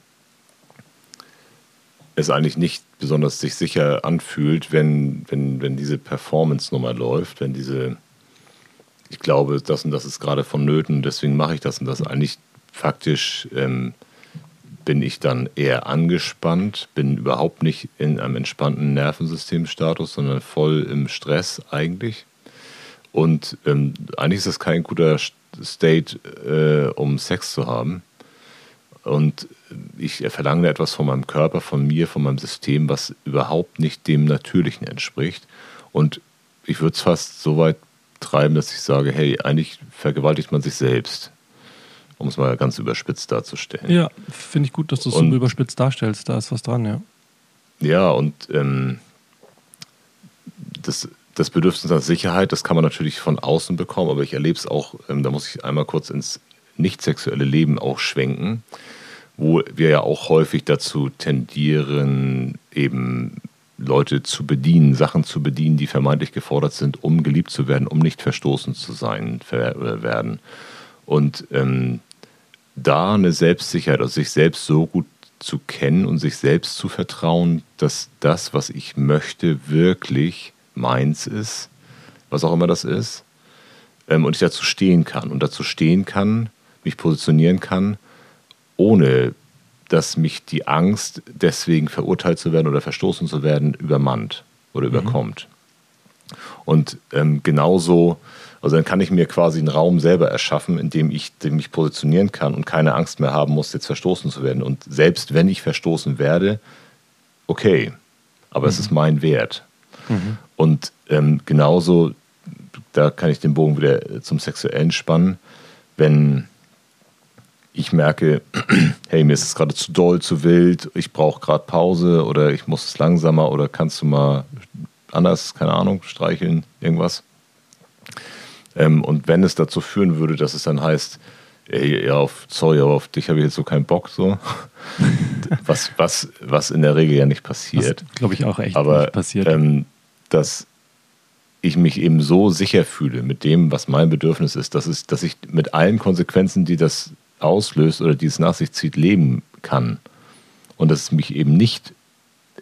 Speaker 3: es eigentlich nicht besonders sich sicher anfühlt, wenn, wenn, wenn diese Performance-Nummer läuft, wenn diese, ich glaube, das und das ist gerade vonnöten, deswegen mache ich das und das. Eigentlich faktisch ähm, bin ich dann eher angespannt, bin überhaupt nicht in einem entspannten Nervensystemstatus, sondern voll im Stress eigentlich. Und ähm, eigentlich ist das kein guter State, äh, um Sex zu haben. Und ich verlange etwas von meinem Körper, von mir, von meinem System, was überhaupt nicht dem Natürlichen entspricht. Und ich würde es fast so weit treiben, dass ich sage, hey, eigentlich vergewaltigt man sich selbst um es mal ganz überspitzt darzustellen.
Speaker 2: Ja, finde ich gut, dass du es so überspitzt darstellst. Da ist was dran, ja.
Speaker 3: Ja, und ähm, das, das Bedürfnis nach Sicherheit, das kann man natürlich von außen bekommen, aber ich erlebe es auch, ähm, da muss ich einmal kurz ins nicht sexuelle Leben auch schwenken, wo wir ja auch häufig dazu tendieren, eben Leute zu bedienen, Sachen zu bedienen, die vermeintlich gefordert sind, um geliebt zu werden, um nicht verstoßen zu sein werden. Und ähm, da eine Selbstsicherheit, also sich selbst so gut zu kennen und sich selbst zu vertrauen, dass das, was ich möchte, wirklich meins ist, was auch immer das ist, ähm, und ich dazu stehen kann und dazu stehen kann, mich positionieren kann, ohne dass mich die Angst, deswegen verurteilt zu werden oder verstoßen zu werden, übermannt oder mhm. überkommt. Und ähm, genauso also dann kann ich mir quasi einen Raum selber erschaffen, in dem ich mich positionieren kann und keine Angst mehr haben muss, jetzt verstoßen zu werden. Und selbst wenn ich verstoßen werde, okay, aber mhm. es ist mein Wert. Mhm. Und ähm, genauso, da kann ich den Bogen wieder zum Sexuellen spannen, wenn ich merke, *clears throat* hey, mir ist es gerade zu doll, zu wild, ich brauche gerade Pause oder ich muss es langsamer oder kannst du mal anders, keine Ahnung, streicheln, irgendwas ähm, und wenn es dazu führen würde, dass es dann heißt, ey, ja, auf, sorry, aber auf dich habe ich jetzt so keinen Bock, so. *laughs* was, was, was in der Regel ja nicht passiert.
Speaker 2: Glaube ich auch echt
Speaker 3: aber,
Speaker 2: nicht passiert.
Speaker 3: Ähm, dass ich mich eben so sicher fühle mit dem, was mein Bedürfnis ist, dass, es, dass ich mit allen Konsequenzen, die das auslöst oder die es nach sich zieht, leben kann. Und dass es mich eben nicht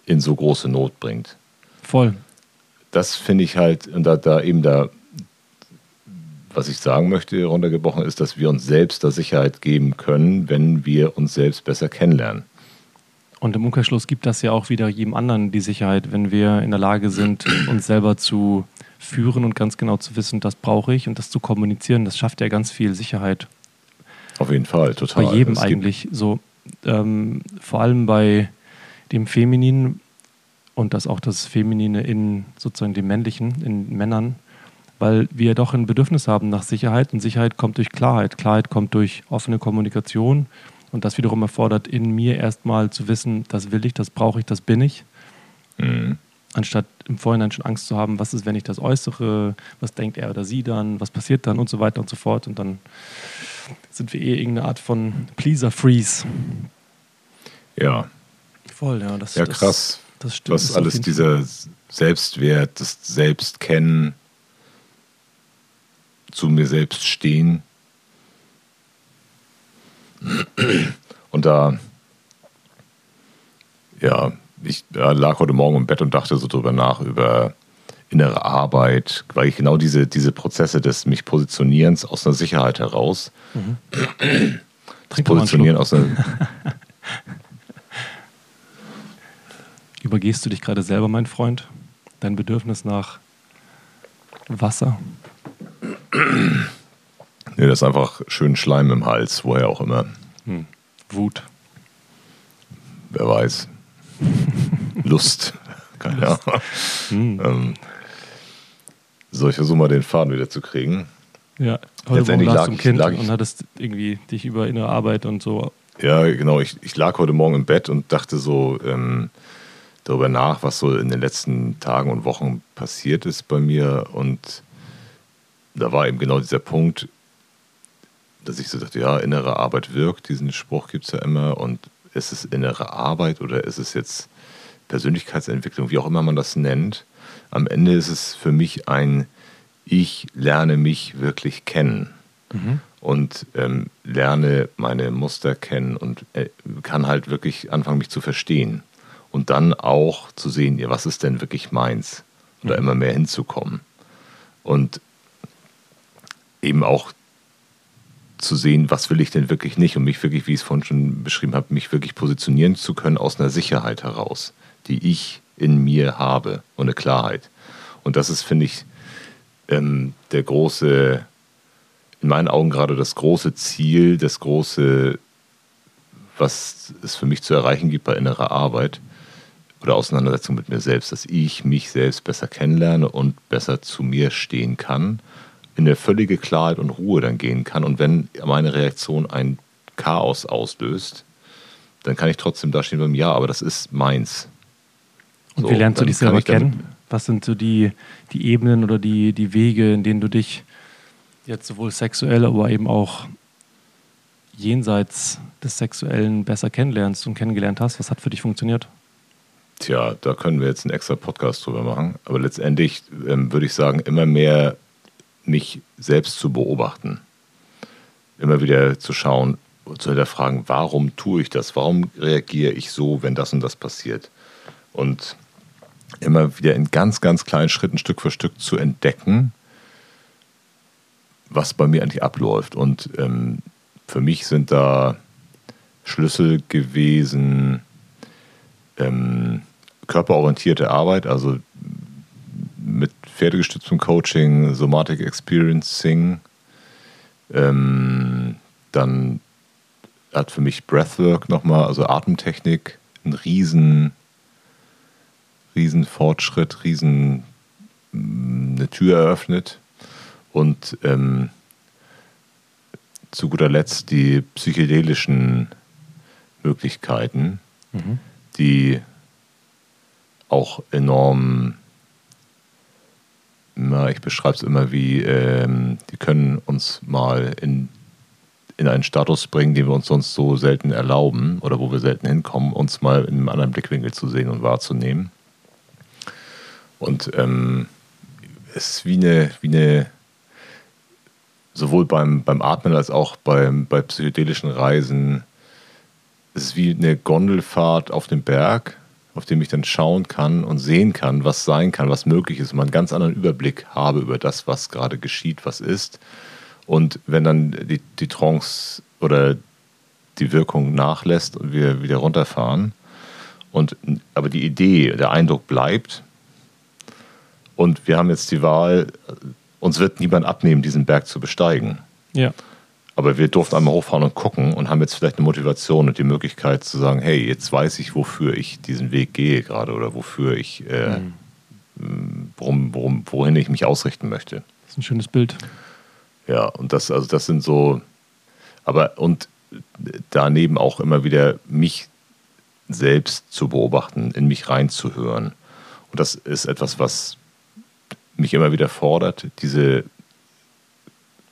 Speaker 3: in so große Not bringt.
Speaker 2: Voll.
Speaker 3: Das finde ich halt, und da, da eben da was ich sagen möchte, runtergebrochen, ist, dass wir uns selbst da Sicherheit geben können, wenn wir uns selbst besser kennenlernen.
Speaker 2: Und im Umkehrschluss gibt das ja auch wieder jedem anderen die Sicherheit, wenn wir in der Lage sind, *clears throat* uns selber zu führen und ganz genau zu wissen, das brauche ich und das zu kommunizieren. Das schafft ja ganz viel Sicherheit.
Speaker 3: Auf jeden Fall, total.
Speaker 2: Bei jedem es eigentlich so. Ähm, vor allem bei dem Femininen und das auch das Feminine in sozusagen dem Männlichen, in Männern, weil wir doch ein Bedürfnis haben nach Sicherheit und Sicherheit kommt durch Klarheit. Klarheit kommt durch offene Kommunikation und das wiederum erfordert in mir erstmal zu wissen, das will ich, das brauche ich, das bin ich. Mhm. Anstatt im Vorhinein schon Angst zu haben, was ist, wenn ich das äußere, was denkt er oder sie dann, was passiert dann und so weiter und so fort. Und dann sind wir eh irgendeine Art von Pleaser-Freeze.
Speaker 3: Ja.
Speaker 2: Voll, ja. Das,
Speaker 3: ja, krass. Das, das stimmt. Was alles dieser Selbstwert, das Selbstkennen, zu mir selbst stehen. Und da, ja, ich lag heute Morgen im Bett und dachte so drüber nach, über innere Arbeit, weil ich genau diese, diese Prozesse des mich Positionierens aus einer Sicherheit heraus, mhm. das Positionieren aus einer. *laughs*
Speaker 2: Übergehst du dich gerade selber, mein Freund? Dein Bedürfnis nach Wasser?
Speaker 3: Nee, das ist einfach schön Schleim im Hals, woher auch immer. Hm.
Speaker 2: Wut.
Speaker 3: Wer weiß. *laughs* Lust. Keine Ahnung. Hm. Ähm, soll ich versuchen, mal den Faden wieder zu kriegen?
Speaker 2: Ja, heute Morgen lag, du Kind lag ich, und hattest irgendwie dich über innere Arbeit und so.
Speaker 3: Ja, genau. Ich, ich lag heute Morgen im Bett und dachte so ähm, darüber nach, was so in den letzten Tagen und Wochen passiert ist bei mir und da war eben genau dieser Punkt, dass ich so dachte, ja, innere Arbeit wirkt, diesen Spruch gibt es ja immer. Und ist es innere Arbeit oder ist es jetzt Persönlichkeitsentwicklung, wie auch immer man das nennt? Am Ende ist es für mich ein, ich lerne mich wirklich kennen. Mhm. Und ähm, lerne meine Muster kennen und äh, kann halt wirklich anfangen, mich zu verstehen. Und dann auch zu sehen, ja, was ist denn wirklich meins? Oder mhm. immer mehr hinzukommen. Und eben auch zu sehen, was will ich denn wirklich nicht und mich wirklich, wie ich es vorhin schon beschrieben habe, mich wirklich positionieren zu können aus einer Sicherheit heraus, die ich in mir habe und eine Klarheit. Und das ist, finde ich, ähm, der große, in meinen Augen gerade das große Ziel, das große, was es für mich zu erreichen gibt bei innerer Arbit oder Auseinandersetzung mit mir selbst, dass ich mich selbst besser kennenlerne und besser zu mir stehen kann in eine völlige Klarheit und Ruhe dann gehen kann. Und wenn meine Reaktion ein Chaos auslöst, dann kann ich trotzdem da stehen beim Ja, aber das ist meins.
Speaker 2: Und so, wie lernst du dich selber kennen? Was sind so die, die Ebenen oder die, die Wege, in denen du dich jetzt sowohl sexuell, aber eben auch jenseits des Sexuellen besser kennenlernst und kennengelernt hast? Was hat für dich funktioniert?
Speaker 3: Tja, da können wir jetzt einen extra Podcast drüber machen. Aber letztendlich ähm, würde ich sagen, immer mehr mich selbst zu beobachten. Immer wieder zu schauen, zu hinterfragen, warum tue ich das? Warum reagiere ich so, wenn das und das passiert? Und immer wieder in ganz, ganz kleinen Schritten Stück für Stück zu entdecken, was bei mir eigentlich abläuft. Und ähm, für mich sind da Schlüssel gewesen, ähm, körperorientierte Arbeit, also mit pferdegestütztem Coaching, Somatic Experiencing. Ähm, dann hat für mich Breathwork nochmal, also Atemtechnik, einen riesen, riesen Fortschritt, riesen mm, eine Tür eröffnet. Und ähm, zu guter Letzt die psychedelischen Möglichkeiten, mhm. die auch enorm na, ich beschreibe es immer wie, ähm, die können uns mal in, in einen Status bringen, den wir uns sonst so selten erlauben oder wo wir selten hinkommen, uns mal in einem anderen Blickwinkel zu sehen und wahrzunehmen. Und ähm, es ist wie eine, wie eine sowohl beim, beim Atmen als auch beim, bei psychedelischen Reisen, es ist wie eine Gondelfahrt auf dem Berg auf dem ich dann schauen kann und sehen kann, was sein kann, was möglich ist und man einen ganz anderen Überblick habe über das, was gerade geschieht, was ist. Und wenn dann die, die Trance oder die Wirkung nachlässt und wir wieder runterfahren, und, aber die Idee, der Eindruck bleibt, und wir haben jetzt die Wahl, uns wird niemand abnehmen, diesen Berg zu besteigen.
Speaker 2: Ja.
Speaker 3: Aber wir durften einmal hochfahren und gucken und haben jetzt vielleicht eine Motivation und die Möglichkeit zu sagen, hey, jetzt weiß ich, wofür ich diesen Weg gehe gerade oder wofür ich, äh, mhm. worum, worum, wohin ich mich ausrichten möchte.
Speaker 2: Das ist ein schönes Bild.
Speaker 3: Ja, und das, also das sind so, aber und daneben auch immer wieder mich selbst zu beobachten, in mich reinzuhören. Und das ist etwas, was mich immer wieder fordert, diese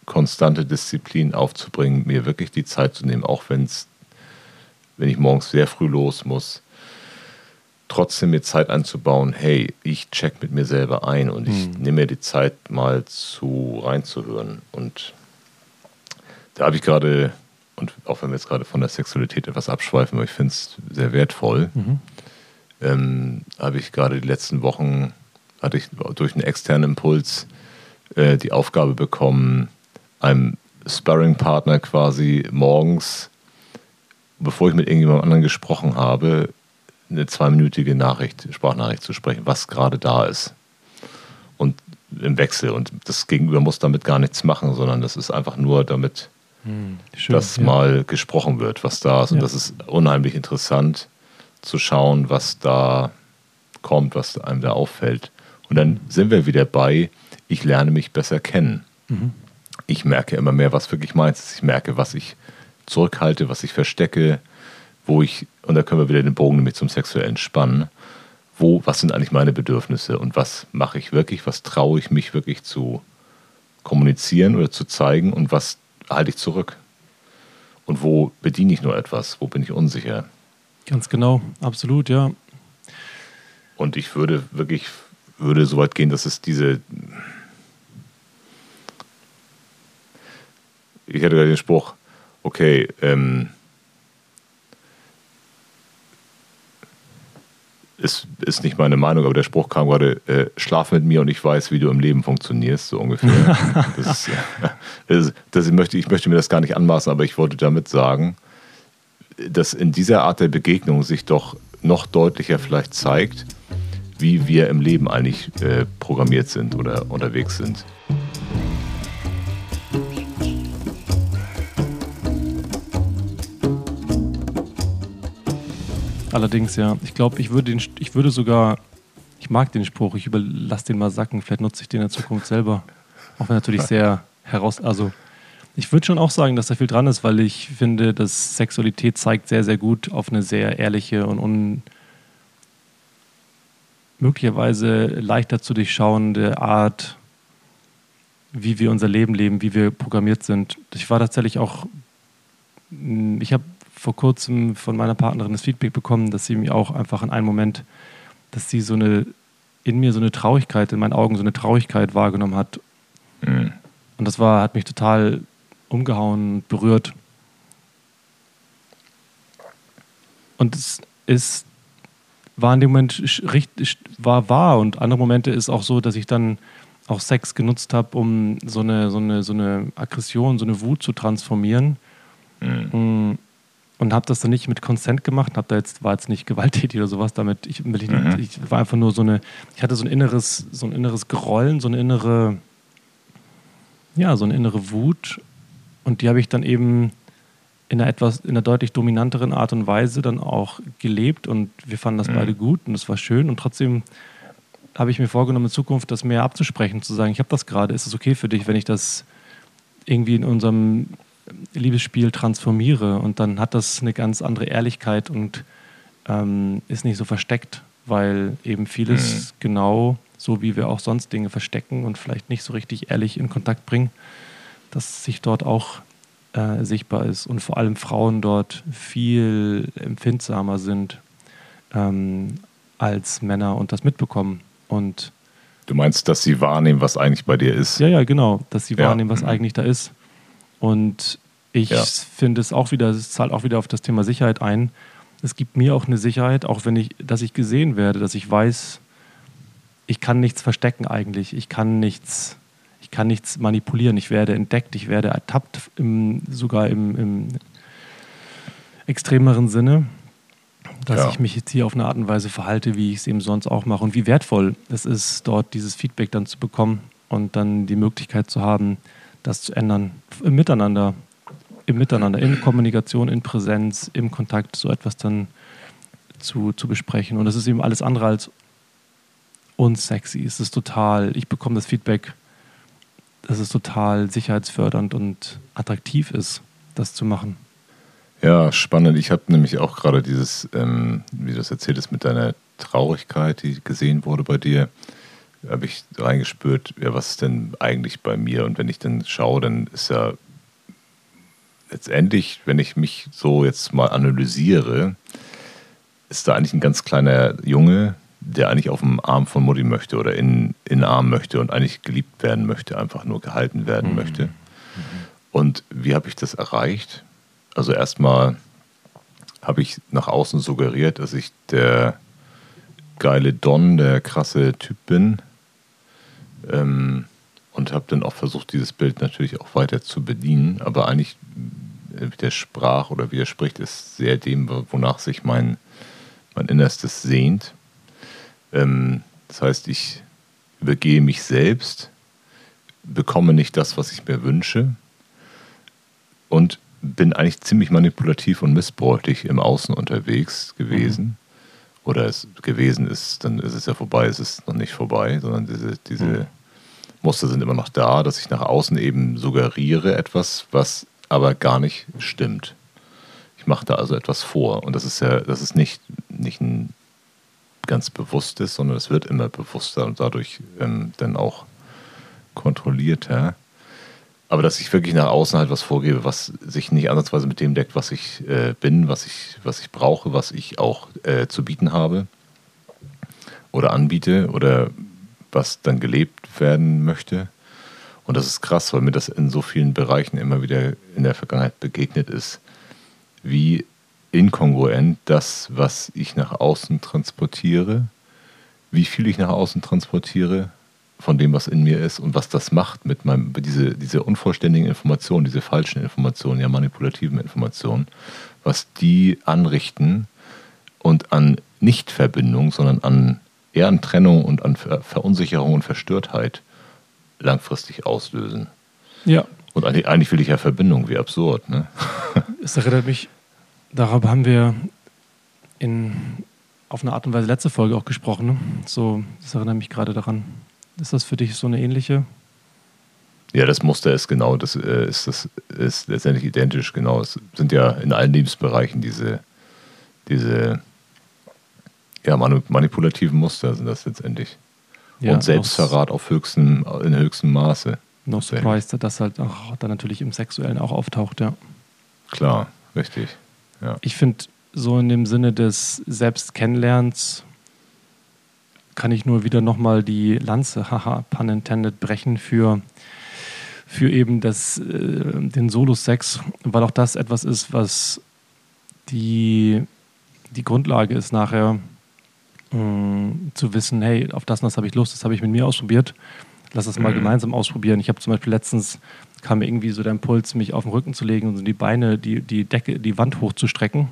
Speaker 3: konstante Disziplin aufzubringen, mir wirklich die Zeit zu nehmen, auch wenn es, wenn ich morgens sehr früh los muss, trotzdem mir Zeit einzubauen, hey, ich check mit mir selber ein und ich mhm. nehme mir die Zeit mal zu reinzuhören. Und da habe ich gerade, und auch wenn wir jetzt gerade von der Sexualität etwas abschweifen, aber ich finde es sehr wertvoll, mhm. ähm, habe ich gerade die letzten Wochen, hatte ich durch einen externen Impuls äh, die Aufgabe bekommen, einem Sparring-Partner quasi morgens, bevor ich mit irgendjemand anderen gesprochen habe, eine zweiminütige Nachricht, Sprachnachricht zu sprechen, was gerade da ist. Und im Wechsel. Und das Gegenüber muss damit gar nichts machen, sondern das ist einfach nur damit, hm, schön, dass ja. mal gesprochen wird, was da ist. Und das ist unheimlich interessant zu schauen, was da kommt, was einem da auffällt. Und dann sind wir wieder bei, ich lerne mich besser kennen. Mhm ich merke immer mehr, was wirklich meins ist. Ich merke, was ich zurückhalte, was ich verstecke, wo ich, und da können wir wieder den Bogen nämlich zum sexuellen spannen, wo, was sind eigentlich meine Bedürfnisse und was mache ich wirklich, was traue ich mich wirklich zu kommunizieren oder zu zeigen und was halte ich zurück. Und wo bediene ich nur etwas? Wo bin ich unsicher?
Speaker 2: Ganz genau, absolut, ja.
Speaker 3: Und ich würde wirklich, würde so weit gehen, dass es diese. Ich hätte gerade den Spruch, okay, ähm, ist, ist nicht meine Meinung, aber der Spruch kam gerade, äh, schlaf mit mir und ich weiß, wie du im Leben funktionierst, so ungefähr. *laughs* das, ist, das, möchte, ich möchte mir das gar nicht anmaßen, aber ich wollte damit sagen, dass in dieser Art der Begegnung sich doch noch deutlicher vielleicht zeigt, wie wir im Leben eigentlich äh, programmiert sind oder unterwegs sind.
Speaker 2: Allerdings, ja. Ich glaube, ich würde ich würde sogar, ich mag den Spruch, ich überlasse den mal sacken, vielleicht nutze ich den in der Zukunft selber. Auch wenn natürlich *laughs* sehr heraus, also ich würde schon auch sagen, dass da viel dran ist, weil ich finde, dass Sexualität zeigt sehr, sehr gut auf eine sehr ehrliche und un möglicherweise leichter zu durchschauende Art, wie wir unser Leben leben, wie wir programmiert sind. Ich war tatsächlich auch, ich habe vor kurzem von meiner Partnerin das Feedback bekommen, dass sie mir auch einfach in einem Moment, dass sie so eine, in mir so eine Traurigkeit, in meinen Augen so eine Traurigkeit wahrgenommen hat. Mhm. Und das war, hat mich total umgehauen, berührt. Und es ist, war in dem Moment richtig, war wahr und andere Momente ist auch so, dass ich dann auch Sex genutzt habe, um so eine, so, eine, so eine Aggression, so eine Wut zu transformieren. Mhm. Mm und habe das dann nicht mit Consent gemacht, habe da jetzt war jetzt nicht gewalttätig oder sowas damit. Ich, ich, mhm. ich, war einfach nur so eine, ich hatte so ein inneres, so ein inneres Grollen, so eine innere, ja, so eine innere Wut und die habe ich dann eben in einer etwas, in einer deutlich dominanteren Art und Weise dann auch gelebt und wir fanden das mhm. beide gut und es war schön und trotzdem habe ich mir vorgenommen, in Zukunft das mehr abzusprechen, zu sagen, ich habe das gerade, ist es okay für dich, wenn ich das irgendwie in unserem Liebesspiel transformiere und dann hat das eine ganz andere Ehrlichkeit und ähm, ist nicht so versteckt, weil eben vieles mhm. genau so wie wir auch sonst Dinge verstecken und vielleicht nicht so richtig ehrlich in Kontakt bringen, dass sich dort auch äh, sichtbar ist und vor allem Frauen dort viel empfindsamer sind ähm, als Männer und das mitbekommen und
Speaker 3: Du meinst, dass sie wahrnehmen, was eigentlich bei dir ist?
Speaker 2: Ja, ja, genau, dass sie ja. wahrnehmen, was mhm. eigentlich da ist. Und ich ja. finde es auch wieder, es zahlt auch wieder auf das Thema Sicherheit ein. Es gibt mir auch eine Sicherheit, auch wenn ich, dass ich gesehen werde, dass ich weiß, ich kann nichts verstecken eigentlich. Ich kann nichts, ich kann nichts manipulieren. Ich werde entdeckt, ich werde ertappt, im, sogar im, im extremeren Sinne, dass ja. ich mich jetzt hier auf eine Art und Weise verhalte, wie ich es eben sonst auch mache und wie wertvoll es ist, dort dieses Feedback dann zu bekommen und dann die Möglichkeit zu haben, das zu ändern im Miteinander, im Miteinander, in Kommunikation, in Präsenz, im Kontakt so etwas dann zu, zu besprechen. Und das ist eben alles andere als unsexy. Es ist total, ich bekomme das Feedback, dass es total sicherheitsfördernd und attraktiv ist, das zu machen.
Speaker 3: Ja, spannend. Ich habe nämlich auch gerade dieses, ähm, wie du das erzählt hast, mit deiner Traurigkeit, die gesehen wurde bei dir habe ich reingespürt, ja, was ist denn eigentlich bei mir? Und wenn ich dann schaue, dann ist ja letztendlich, wenn ich mich so jetzt mal analysiere, ist da eigentlich ein ganz kleiner Junge, der eigentlich auf dem Arm von Mutti möchte oder in, in den Arm möchte und eigentlich geliebt werden möchte, einfach nur gehalten werden mhm. möchte. Mhm. Und wie habe ich das erreicht? Also erstmal habe ich nach außen suggeriert, dass ich der geile Don, der krasse Typ bin, ähm, und habe dann auch versucht, dieses Bild natürlich auch weiter zu bedienen. Aber eigentlich widersprach oder widerspricht es sehr dem, wonach sich mein, mein Innerstes sehnt. Ähm, das heißt, ich übergehe mich selbst, bekomme nicht das, was ich mir wünsche und bin eigentlich ziemlich manipulativ und missbräuchlich im Außen unterwegs gewesen. Mhm. Oder es gewesen ist, dann ist es ja vorbei, es ist noch nicht vorbei, sondern diese, diese mhm. Muster sind immer noch da, dass ich nach außen eben suggeriere etwas, was aber gar nicht stimmt. Ich mache da also etwas vor und das ist ja, das ist nicht, nicht ein ganz bewusstes, sondern es wird immer bewusster und dadurch ähm, dann auch kontrollierter. aber dass ich wirklich nach außen halt was vorgebe, was sich nicht ansatzweise mit dem deckt, was ich äh, bin, was ich, was ich brauche, was ich auch äh, zu bieten habe oder anbiete oder was dann gelebt werden möchte. Und das ist krass, weil mir das in so vielen Bereichen immer wieder in der Vergangenheit begegnet ist, wie inkongruent das, was ich nach außen transportiere, wie viel ich nach außen transportiere von dem, was in mir ist und was das macht mit meinem, diese, diese unvollständigen Informationen, diese falschen Informationen, ja manipulativen Informationen, was die anrichten und an Nichtverbindung, sondern an eher an Trennung und an Ver Verunsicherung und Verstörtheit langfristig auslösen.
Speaker 2: Ja.
Speaker 3: Und eigentlich, eigentlich will ich ja Verbindung, wie absurd. Ne?
Speaker 2: Es erinnert mich, darüber haben wir in, auf eine Art und Weise letzte Folge auch gesprochen. Ne? So, das erinnert mich gerade daran. Ist das für dich so eine ähnliche?
Speaker 3: Ja, das Muster ist genau, das äh, ist, das ist letztendlich identisch, genau. Es sind ja in allen Lebensbereichen diese, diese ja, manipulativen Muster sind das letztendlich. Ja, und Selbstverrat auf höchstem, in höchstem Maße.
Speaker 2: No surprise, dass das halt auch dann natürlich im Sexuellen auch auftaucht, ja.
Speaker 3: Klar, richtig. Ja.
Speaker 2: Ich finde, so in dem Sinne des Selbstkennenlernens kann ich nur wieder nochmal die Lanze, haha, pun intended, brechen für, für eben das, äh, den Solo-Sex, weil auch das etwas ist, was die, die Grundlage ist nachher Mm, zu wissen, hey, auf das und das habe ich Lust, das habe ich mit mir ausprobiert. Lass das mal mhm. gemeinsam ausprobieren. Ich habe zum Beispiel letztens kam mir irgendwie so der Impuls, mich auf den Rücken zu legen und so die Beine, die, die Decke, die Wand hochzustrecken.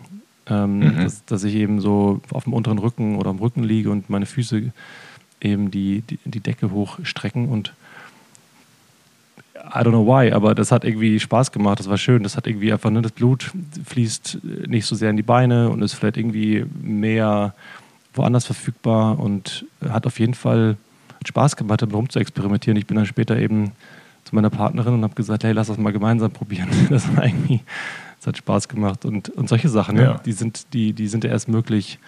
Speaker 2: Ähm, mhm. dass, dass, ich eben so auf dem unteren Rücken oder am Rücken liege und meine Füße eben die, die, die Decke hochstrecken und I don't know why, aber das hat irgendwie Spaß gemacht, das war schön. Das hat irgendwie einfach, ne, das Blut fließt nicht so sehr in die Beine und ist vielleicht irgendwie mehr woanders verfügbar und hat auf jeden Fall Spaß gemacht, damit rum zu experimentieren. Ich bin dann später eben zu meiner Partnerin und habe gesagt, hey, lass das mal gemeinsam probieren. *laughs* Das irgendwie, das hat Spaß gemacht und, und solche Sachen, ja. die sind, die, die sind ja erst möglich,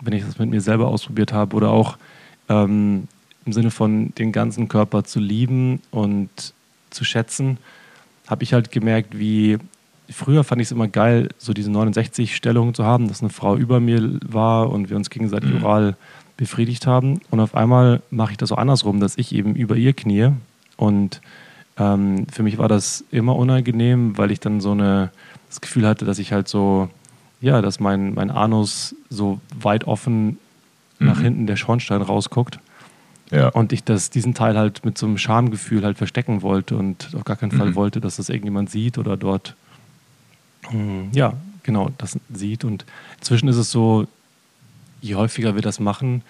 Speaker 2: wenn ich das mit mir selber ausprobiert habe oder auch ähm, im Sinne von den ganzen Körper zu lieben und zu schätzen, habe ich halt gemerkt, wie früher fand ich es immer geil, so diese 69-Stellung zu haben, dass eine Frau über mir war und wir uns gegenseitig mhm. oral befriedigt haben. Und auf einmal mache ich das so andersrum, dass ich eben über ihr knie. Und ähm, für mich war das immer unangenehm, weil ich dann so eine, das Gefühl hatte, dass ich halt so, ja, dass mein, mein Anus so weit offen mhm. nach hinten der Schornstein rausguckt. Ja. Und ich das, diesen Teil halt mit so einem Schamgefühl halt verstecken wollte und auf gar keinen Fall mhm. wollte, dass das irgendjemand sieht oder dort hm, ja, genau, das sieht. Und inzwischen ist es so, je häufiger wir das machen,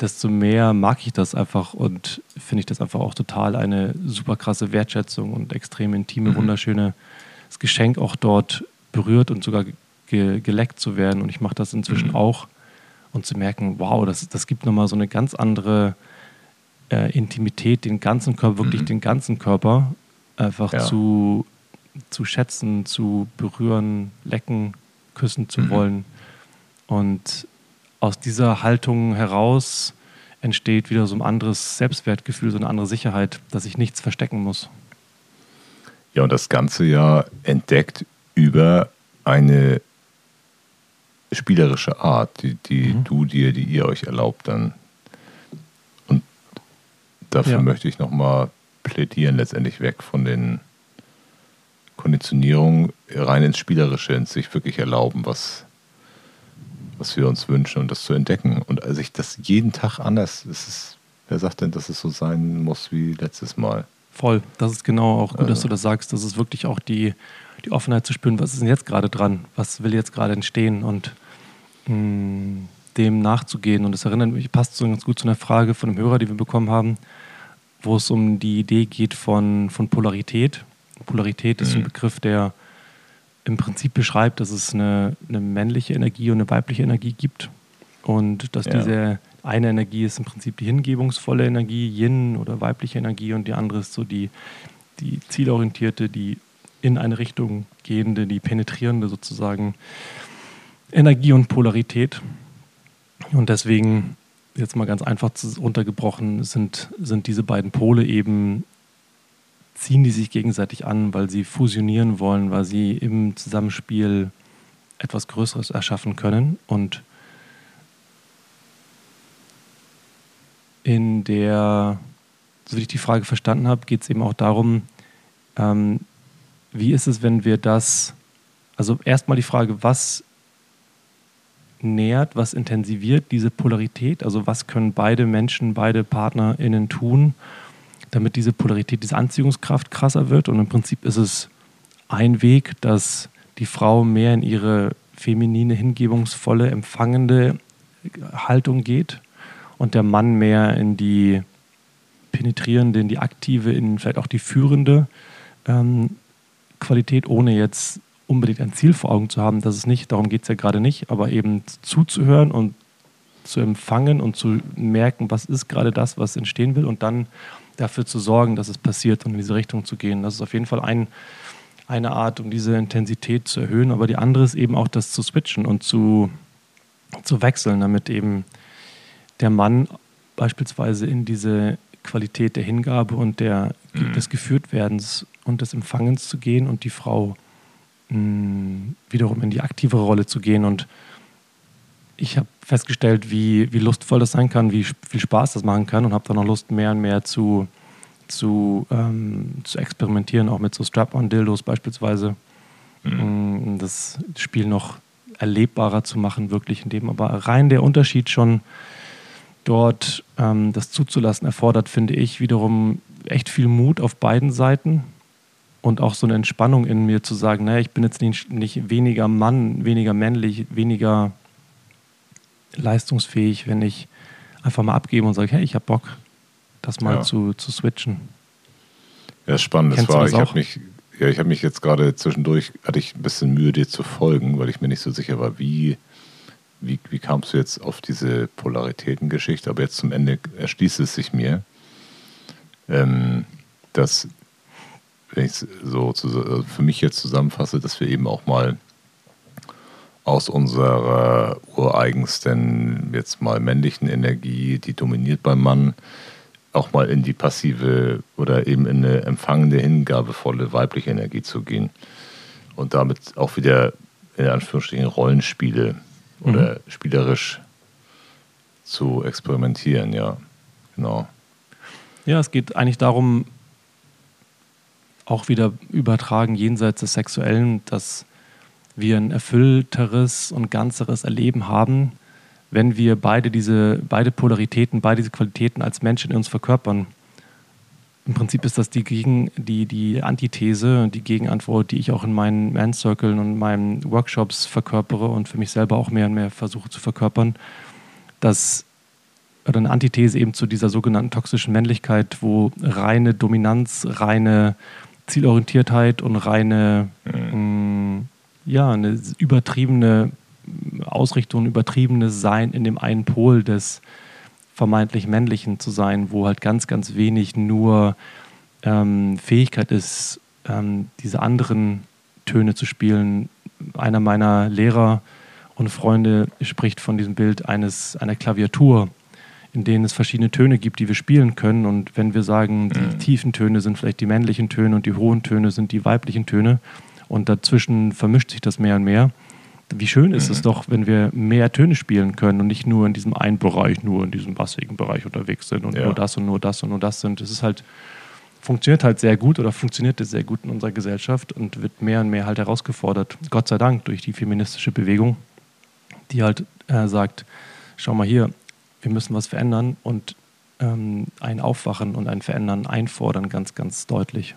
Speaker 2: desto mehr mag ich das einfach und finde ich das einfach auch total eine super krasse Wertschätzung und extrem intime, mhm. wunderschöne Geschenk auch dort berührt und sogar ge geleckt zu werden. Und ich mache das inzwischen mhm. auch und zu merken, wow, das, das gibt nochmal so eine ganz andere äh, Intimität, den ganzen Körper, wirklich mhm. den ganzen Körper einfach ja. zu zu schätzen, zu berühren, lecken, küssen zu mhm. wollen. Und aus dieser Haltung heraus entsteht wieder so ein anderes Selbstwertgefühl, so eine andere Sicherheit, dass ich nichts verstecken muss.
Speaker 3: Ja, und das Ganze ja entdeckt über eine spielerische Art, die, die mhm. du dir, die ihr euch erlaubt dann. Und dafür ja. möchte ich nochmal plädieren, letztendlich weg von den Konditionierung rein ins Spielerische, ins sich wirklich erlauben, was, was wir uns wünschen und das zu entdecken. Und sich das jeden Tag anders, das ist, wer sagt denn, dass es so sein muss wie letztes Mal?
Speaker 2: Voll, das ist genau auch gut, also. dass du das sagst. Das ist wirklich auch die, die Offenheit zu spüren, was ist denn jetzt gerade dran? Was will jetzt gerade entstehen? Und mh, mm, dem nachzugehen. Und das erinnert mich, passt so ganz gut zu einer Frage von einem Hörer, die wir bekommen haben, wo es um die Idee geht von, von Polarität Polarität ist mhm. ein Begriff, der im Prinzip beschreibt, dass es eine, eine, männliche Energie und eine weibliche Energie gibt. Und dass ja. diese eine Energie ist im Prinzip die hingebungsvolle Energie, Yin oder weibliche Energie, und die andere ist so die, die zielorientierte, die in eine Richtung gehende, die penetrierende sozusagen Energie und Polarität. Und deswegen, jetzt mal ganz einfach runtergebrochen, sind, sind diese beiden Pole eben ziehen die sich gegenseitig an, weil sie fusionieren wollen, weil sie im Zusammenspiel etwas Größeres erschaffen können. Und in der, so wie ich die Frage verstanden habe, geht es eben auch darum, ähm, wie ist es, wenn wir das, also erstmal die Frage, was nährt, was intensiviert diese Polarität, also was können beide Menschen, beide PartnerInnen tun, damit diese Polarität, diese Anziehungskraft krasser wird. Und im Prinzip ist es ein Weg, dass die Frau mehr in ihre feminine, hingebungsvolle, empfangende Haltung geht und der Mann mehr in die penetrierende, in die aktive, in vielleicht auch die führende ähm, Qualität, ohne jetzt unbedingt ein Ziel vor Augen zu haben. Das ist nicht, darum geht es ja gerade nicht, aber eben zuzuhören und zu empfangen und zu merken, was ist gerade das, was entstehen will und dann dafür zu sorgen, dass es passiert und in diese Richtung zu gehen. Das ist auf jeden Fall ein, eine Art, um diese Intensität zu erhöhen, aber die andere ist eben auch das zu switchen und zu, zu wechseln, damit eben der Mann beispielsweise in diese Qualität der Hingabe und der, mhm. des Geführtwerdens und des Empfangens zu gehen und die Frau mh, mm, wiederum in die aktivere Rolle zu gehen. Und ich habe festgestellt, wie, wie lustvoll das sein kann, wie viel Spaß das machen kann und habe dann auch Lust, mehr und mehr zu, zu, ähm, zu experimentieren, auch mit so Strap-on-Dildos beispielsweise. Mhm. Das Spiel noch erlebbarer zu machen, wirklich in dem. Aber rein der Unterschied schon dort ähm, das zuzulassen erfordert, finde ich, wiederum echt viel Mut auf beiden Seiten und auch so eine Entspannung in mir zu sagen, naja, ich bin jetzt nicht, nicht weniger Mann, weniger männlich, weniger leistungsfähig, wenn ich einfach mal abgebe und sage, hey, ich habe Bock, das mal ja. zu, zu switchen.
Speaker 3: Ja, spannend. Das war, das ich habe mich, ja, ich habe mich jetzt gerade zwischendurch, hatte ich ein bisschen Mühe, dir zu folgen, weil ich mir nicht so sicher war, wie wie, wie kamst du jetzt auf diese Polaritätengeschichte? Aber jetzt zum Ende erschließt es sich mir, ähm, dass, wenn ich es so zu, also für mich jetzt zusammenfasse, dass wir eben auch mal aus unserer ureigensten, jetzt mal männlichen Energie, die dominiert beim Mann, auch mal in die passive oder eben in eine empfangende, hingabevolle weibliche Energie zu gehen und damit auch wieder in Anführungsstrichen Rollenspiele oder mhm. spielerisch zu experimentieren, ja. Genau.
Speaker 2: Ja, es geht eigentlich darum, auch wieder übertragen jenseits des Sexuellen, dass wir ein erfüllteres und ganzeres Erleben haben, wenn wir beide diese beide Polaritäten, beide diese Qualitäten als Menschen in uns verkörpern im Prinzip ist das die, Gegen, die, die Antithese, die Gegenantwort, die ich auch in meinen Man-Circles und meinen Workshops verkörpere und für mich selber auch mehr und mehr versuche zu verkörpern, dass oder eine Antithese eben zu dieser sogenannten toxischen Männlichkeit, wo reine Dominanz, reine Zielorientiertheit und reine, mhm. Ja, eine übertriebene Ausrichtung, übertriebenes Sein in dem einen Pol des vermeintlich männlichen zu sein, wo halt ganz, ganz wenig nur ähm, Fähigkeit ist, ähm, diese anderen Töne zu spielen. Einer meiner Lehrer und Freunde spricht von diesem Bild eines, einer Klaviatur, in denen es verschiedene Töne gibt, die wir spielen können. Und wenn wir sagen, die mhm. tiefen Töne sind vielleicht die männlichen Töne und die hohen Töne sind die weiblichen Töne und dazwischen vermischt sich das mehr und mehr, wie schön ist mhm. es doch, wenn wir mehr Töne spielen können und nicht nur in diesem einen Bereich, nur in diesem bassigen Bereich unterwegs sind und ja. nur das und nur das und nur das sind. Es ist halt, funktioniert halt sehr gut oder funktioniert sehr gut in unserer Gesellschaft und wird mehr und mehr halt herausgefordert. Gott sei Dank durch die feministische Bewegung, die halt äh, sagt, schau mal hier, wir müssen was verändern und ähm, ein Aufwachen und ein Verändern einfordern, ganz, ganz deutlich.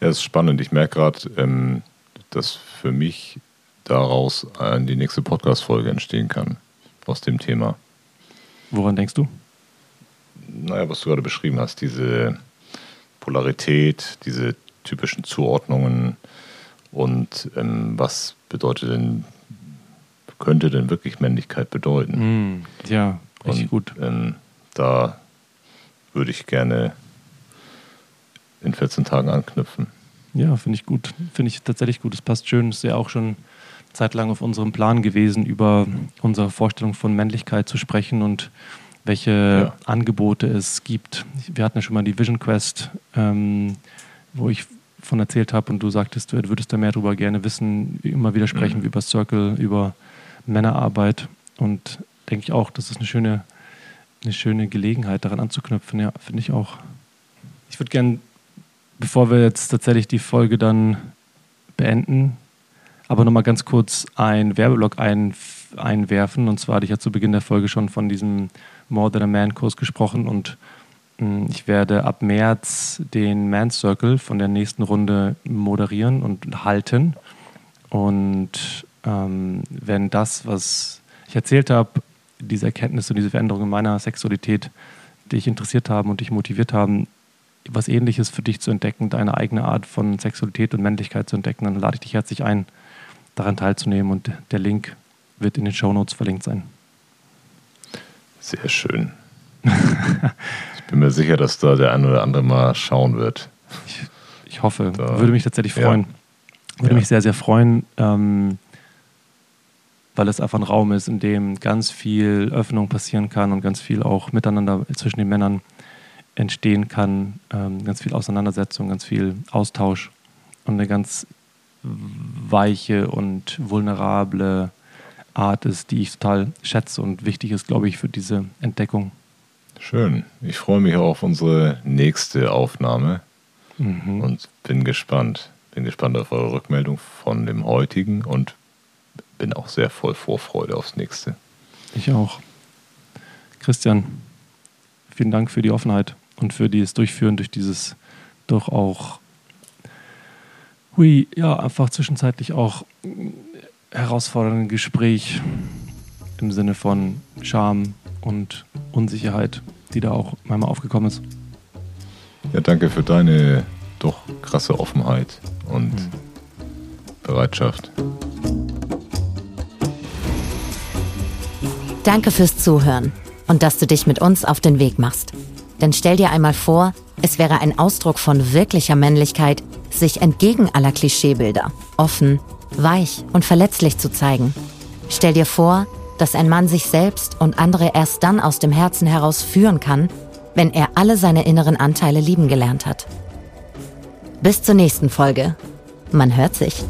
Speaker 3: Ja, das ist spannend. Ich merke gerade, ähm, dass für mich daraus äh, die nächste Podcast-Folge entstehen kann, aus dem Thema.
Speaker 2: Woran denkst du?
Speaker 3: Naja, was du gerade beschrieben hast, diese Polarität, diese typischen Zuordnungen und ähm, was bedeutet denn, könnte denn wirklich Männlichkeit bedeuten?
Speaker 2: Mm, ja, richtig und, gut.
Speaker 3: Ähm, da würde ich gerne in 14 Tagen anknüpfen.
Speaker 2: Ja, finde ich gut. Finde ich tatsächlich gut. Es passt schön. Ist ja auch schon zeitlang auf unserem Plan gewesen, über unsere Vorstellung von Männlichkeit zu sprechen. Und welche ja. Angebote es gibt. Wir hatten ja schon mal die Vision Quest, ähm, wo ich von erzählt habe und du sagtest, du würdest da mehr darüber gerne wissen, immer wieder sprechen mhm. über Circle, über Männerarbeit und denke ich auch, das ist eine schöne, eine schöne Gelegenheit, daran anzuknüpfen. Ja, finde ich auch. Ich würde gerne, bevor wir jetzt tatsächlich die Folge dann beenden, aber nochmal ganz kurz einen Werbeblock ein, einwerfen. Und zwar hatte ich ja zu Beginn der Folge schon von diesem More Than a Man Kurs gesprochen und hm, ich werde ab März den Man Circle von der nächsten Runde moderieren und halten. Und ähm, wenn das, was ich erzählt habe, diese Erkenntnisse und diese Veränderungen meiner Sexualität dich interessiert haben und dich motiviert haben, was Ähnliches für dich zu entdecken, deine eigene Art von Sexualität und Männlichkeit zu entdecken, dann lade ich dich herzlich ein, daran teilzunehmen. Und der Link wird in den Show Notes verlinkt sein.
Speaker 3: Sehr schön. *laughs* ich bin mir sicher, dass da der ein oder andere mal schauen wird.
Speaker 2: Ich, ich hoffe. Da, Würde mich tatsächlich freuen. Ja. Würde ja. mich sehr, sehr freuen. Ähm, weil es einfach ein Raum ist, in dem ganz viel Öffnung passieren kann und ganz viel auch miteinander zwischen den Männern entstehen kann, ähm, ganz viel Auseinandersetzung, ganz viel Austausch und eine ganz weiche und vulnerable Art ist, die ich total schätze und wichtig ist, glaube ich, für diese Entdeckung.
Speaker 3: Schön. Ich freue mich auch auf unsere nächste Aufnahme mhm. und bin gespannt. Bin gespannt auf eure Rückmeldung von dem heutigen und bin auch sehr voll Vorfreude aufs nächste.
Speaker 2: Ich auch. Christian, vielen Dank für die Offenheit und für das Durchführen durch dieses doch auch, hui, ja, einfach zwischenzeitlich auch herausfordernde Gespräch im Sinne von Scham und Unsicherheit, die da auch manchmal aufgekommen ist.
Speaker 3: Ja, danke für deine doch krasse Offenheit und mhm. Bereitschaft.
Speaker 1: Danke fürs Zuhören und dass du dich mit uns auf den Weg machst. Denn stell dir einmal vor, es wäre ein Ausdruck von wirklicher Männlichkeit, sich entgegen aller Klischeebilder offen, weich und verletzlich zu zeigen. Stell dir vor, dass ein Mann sich selbst und andere erst dann aus dem Herzen heraus führen kann, wenn er alle seine inneren Anteile lieben gelernt hat. Bis zur nächsten Folge. Man hört sich.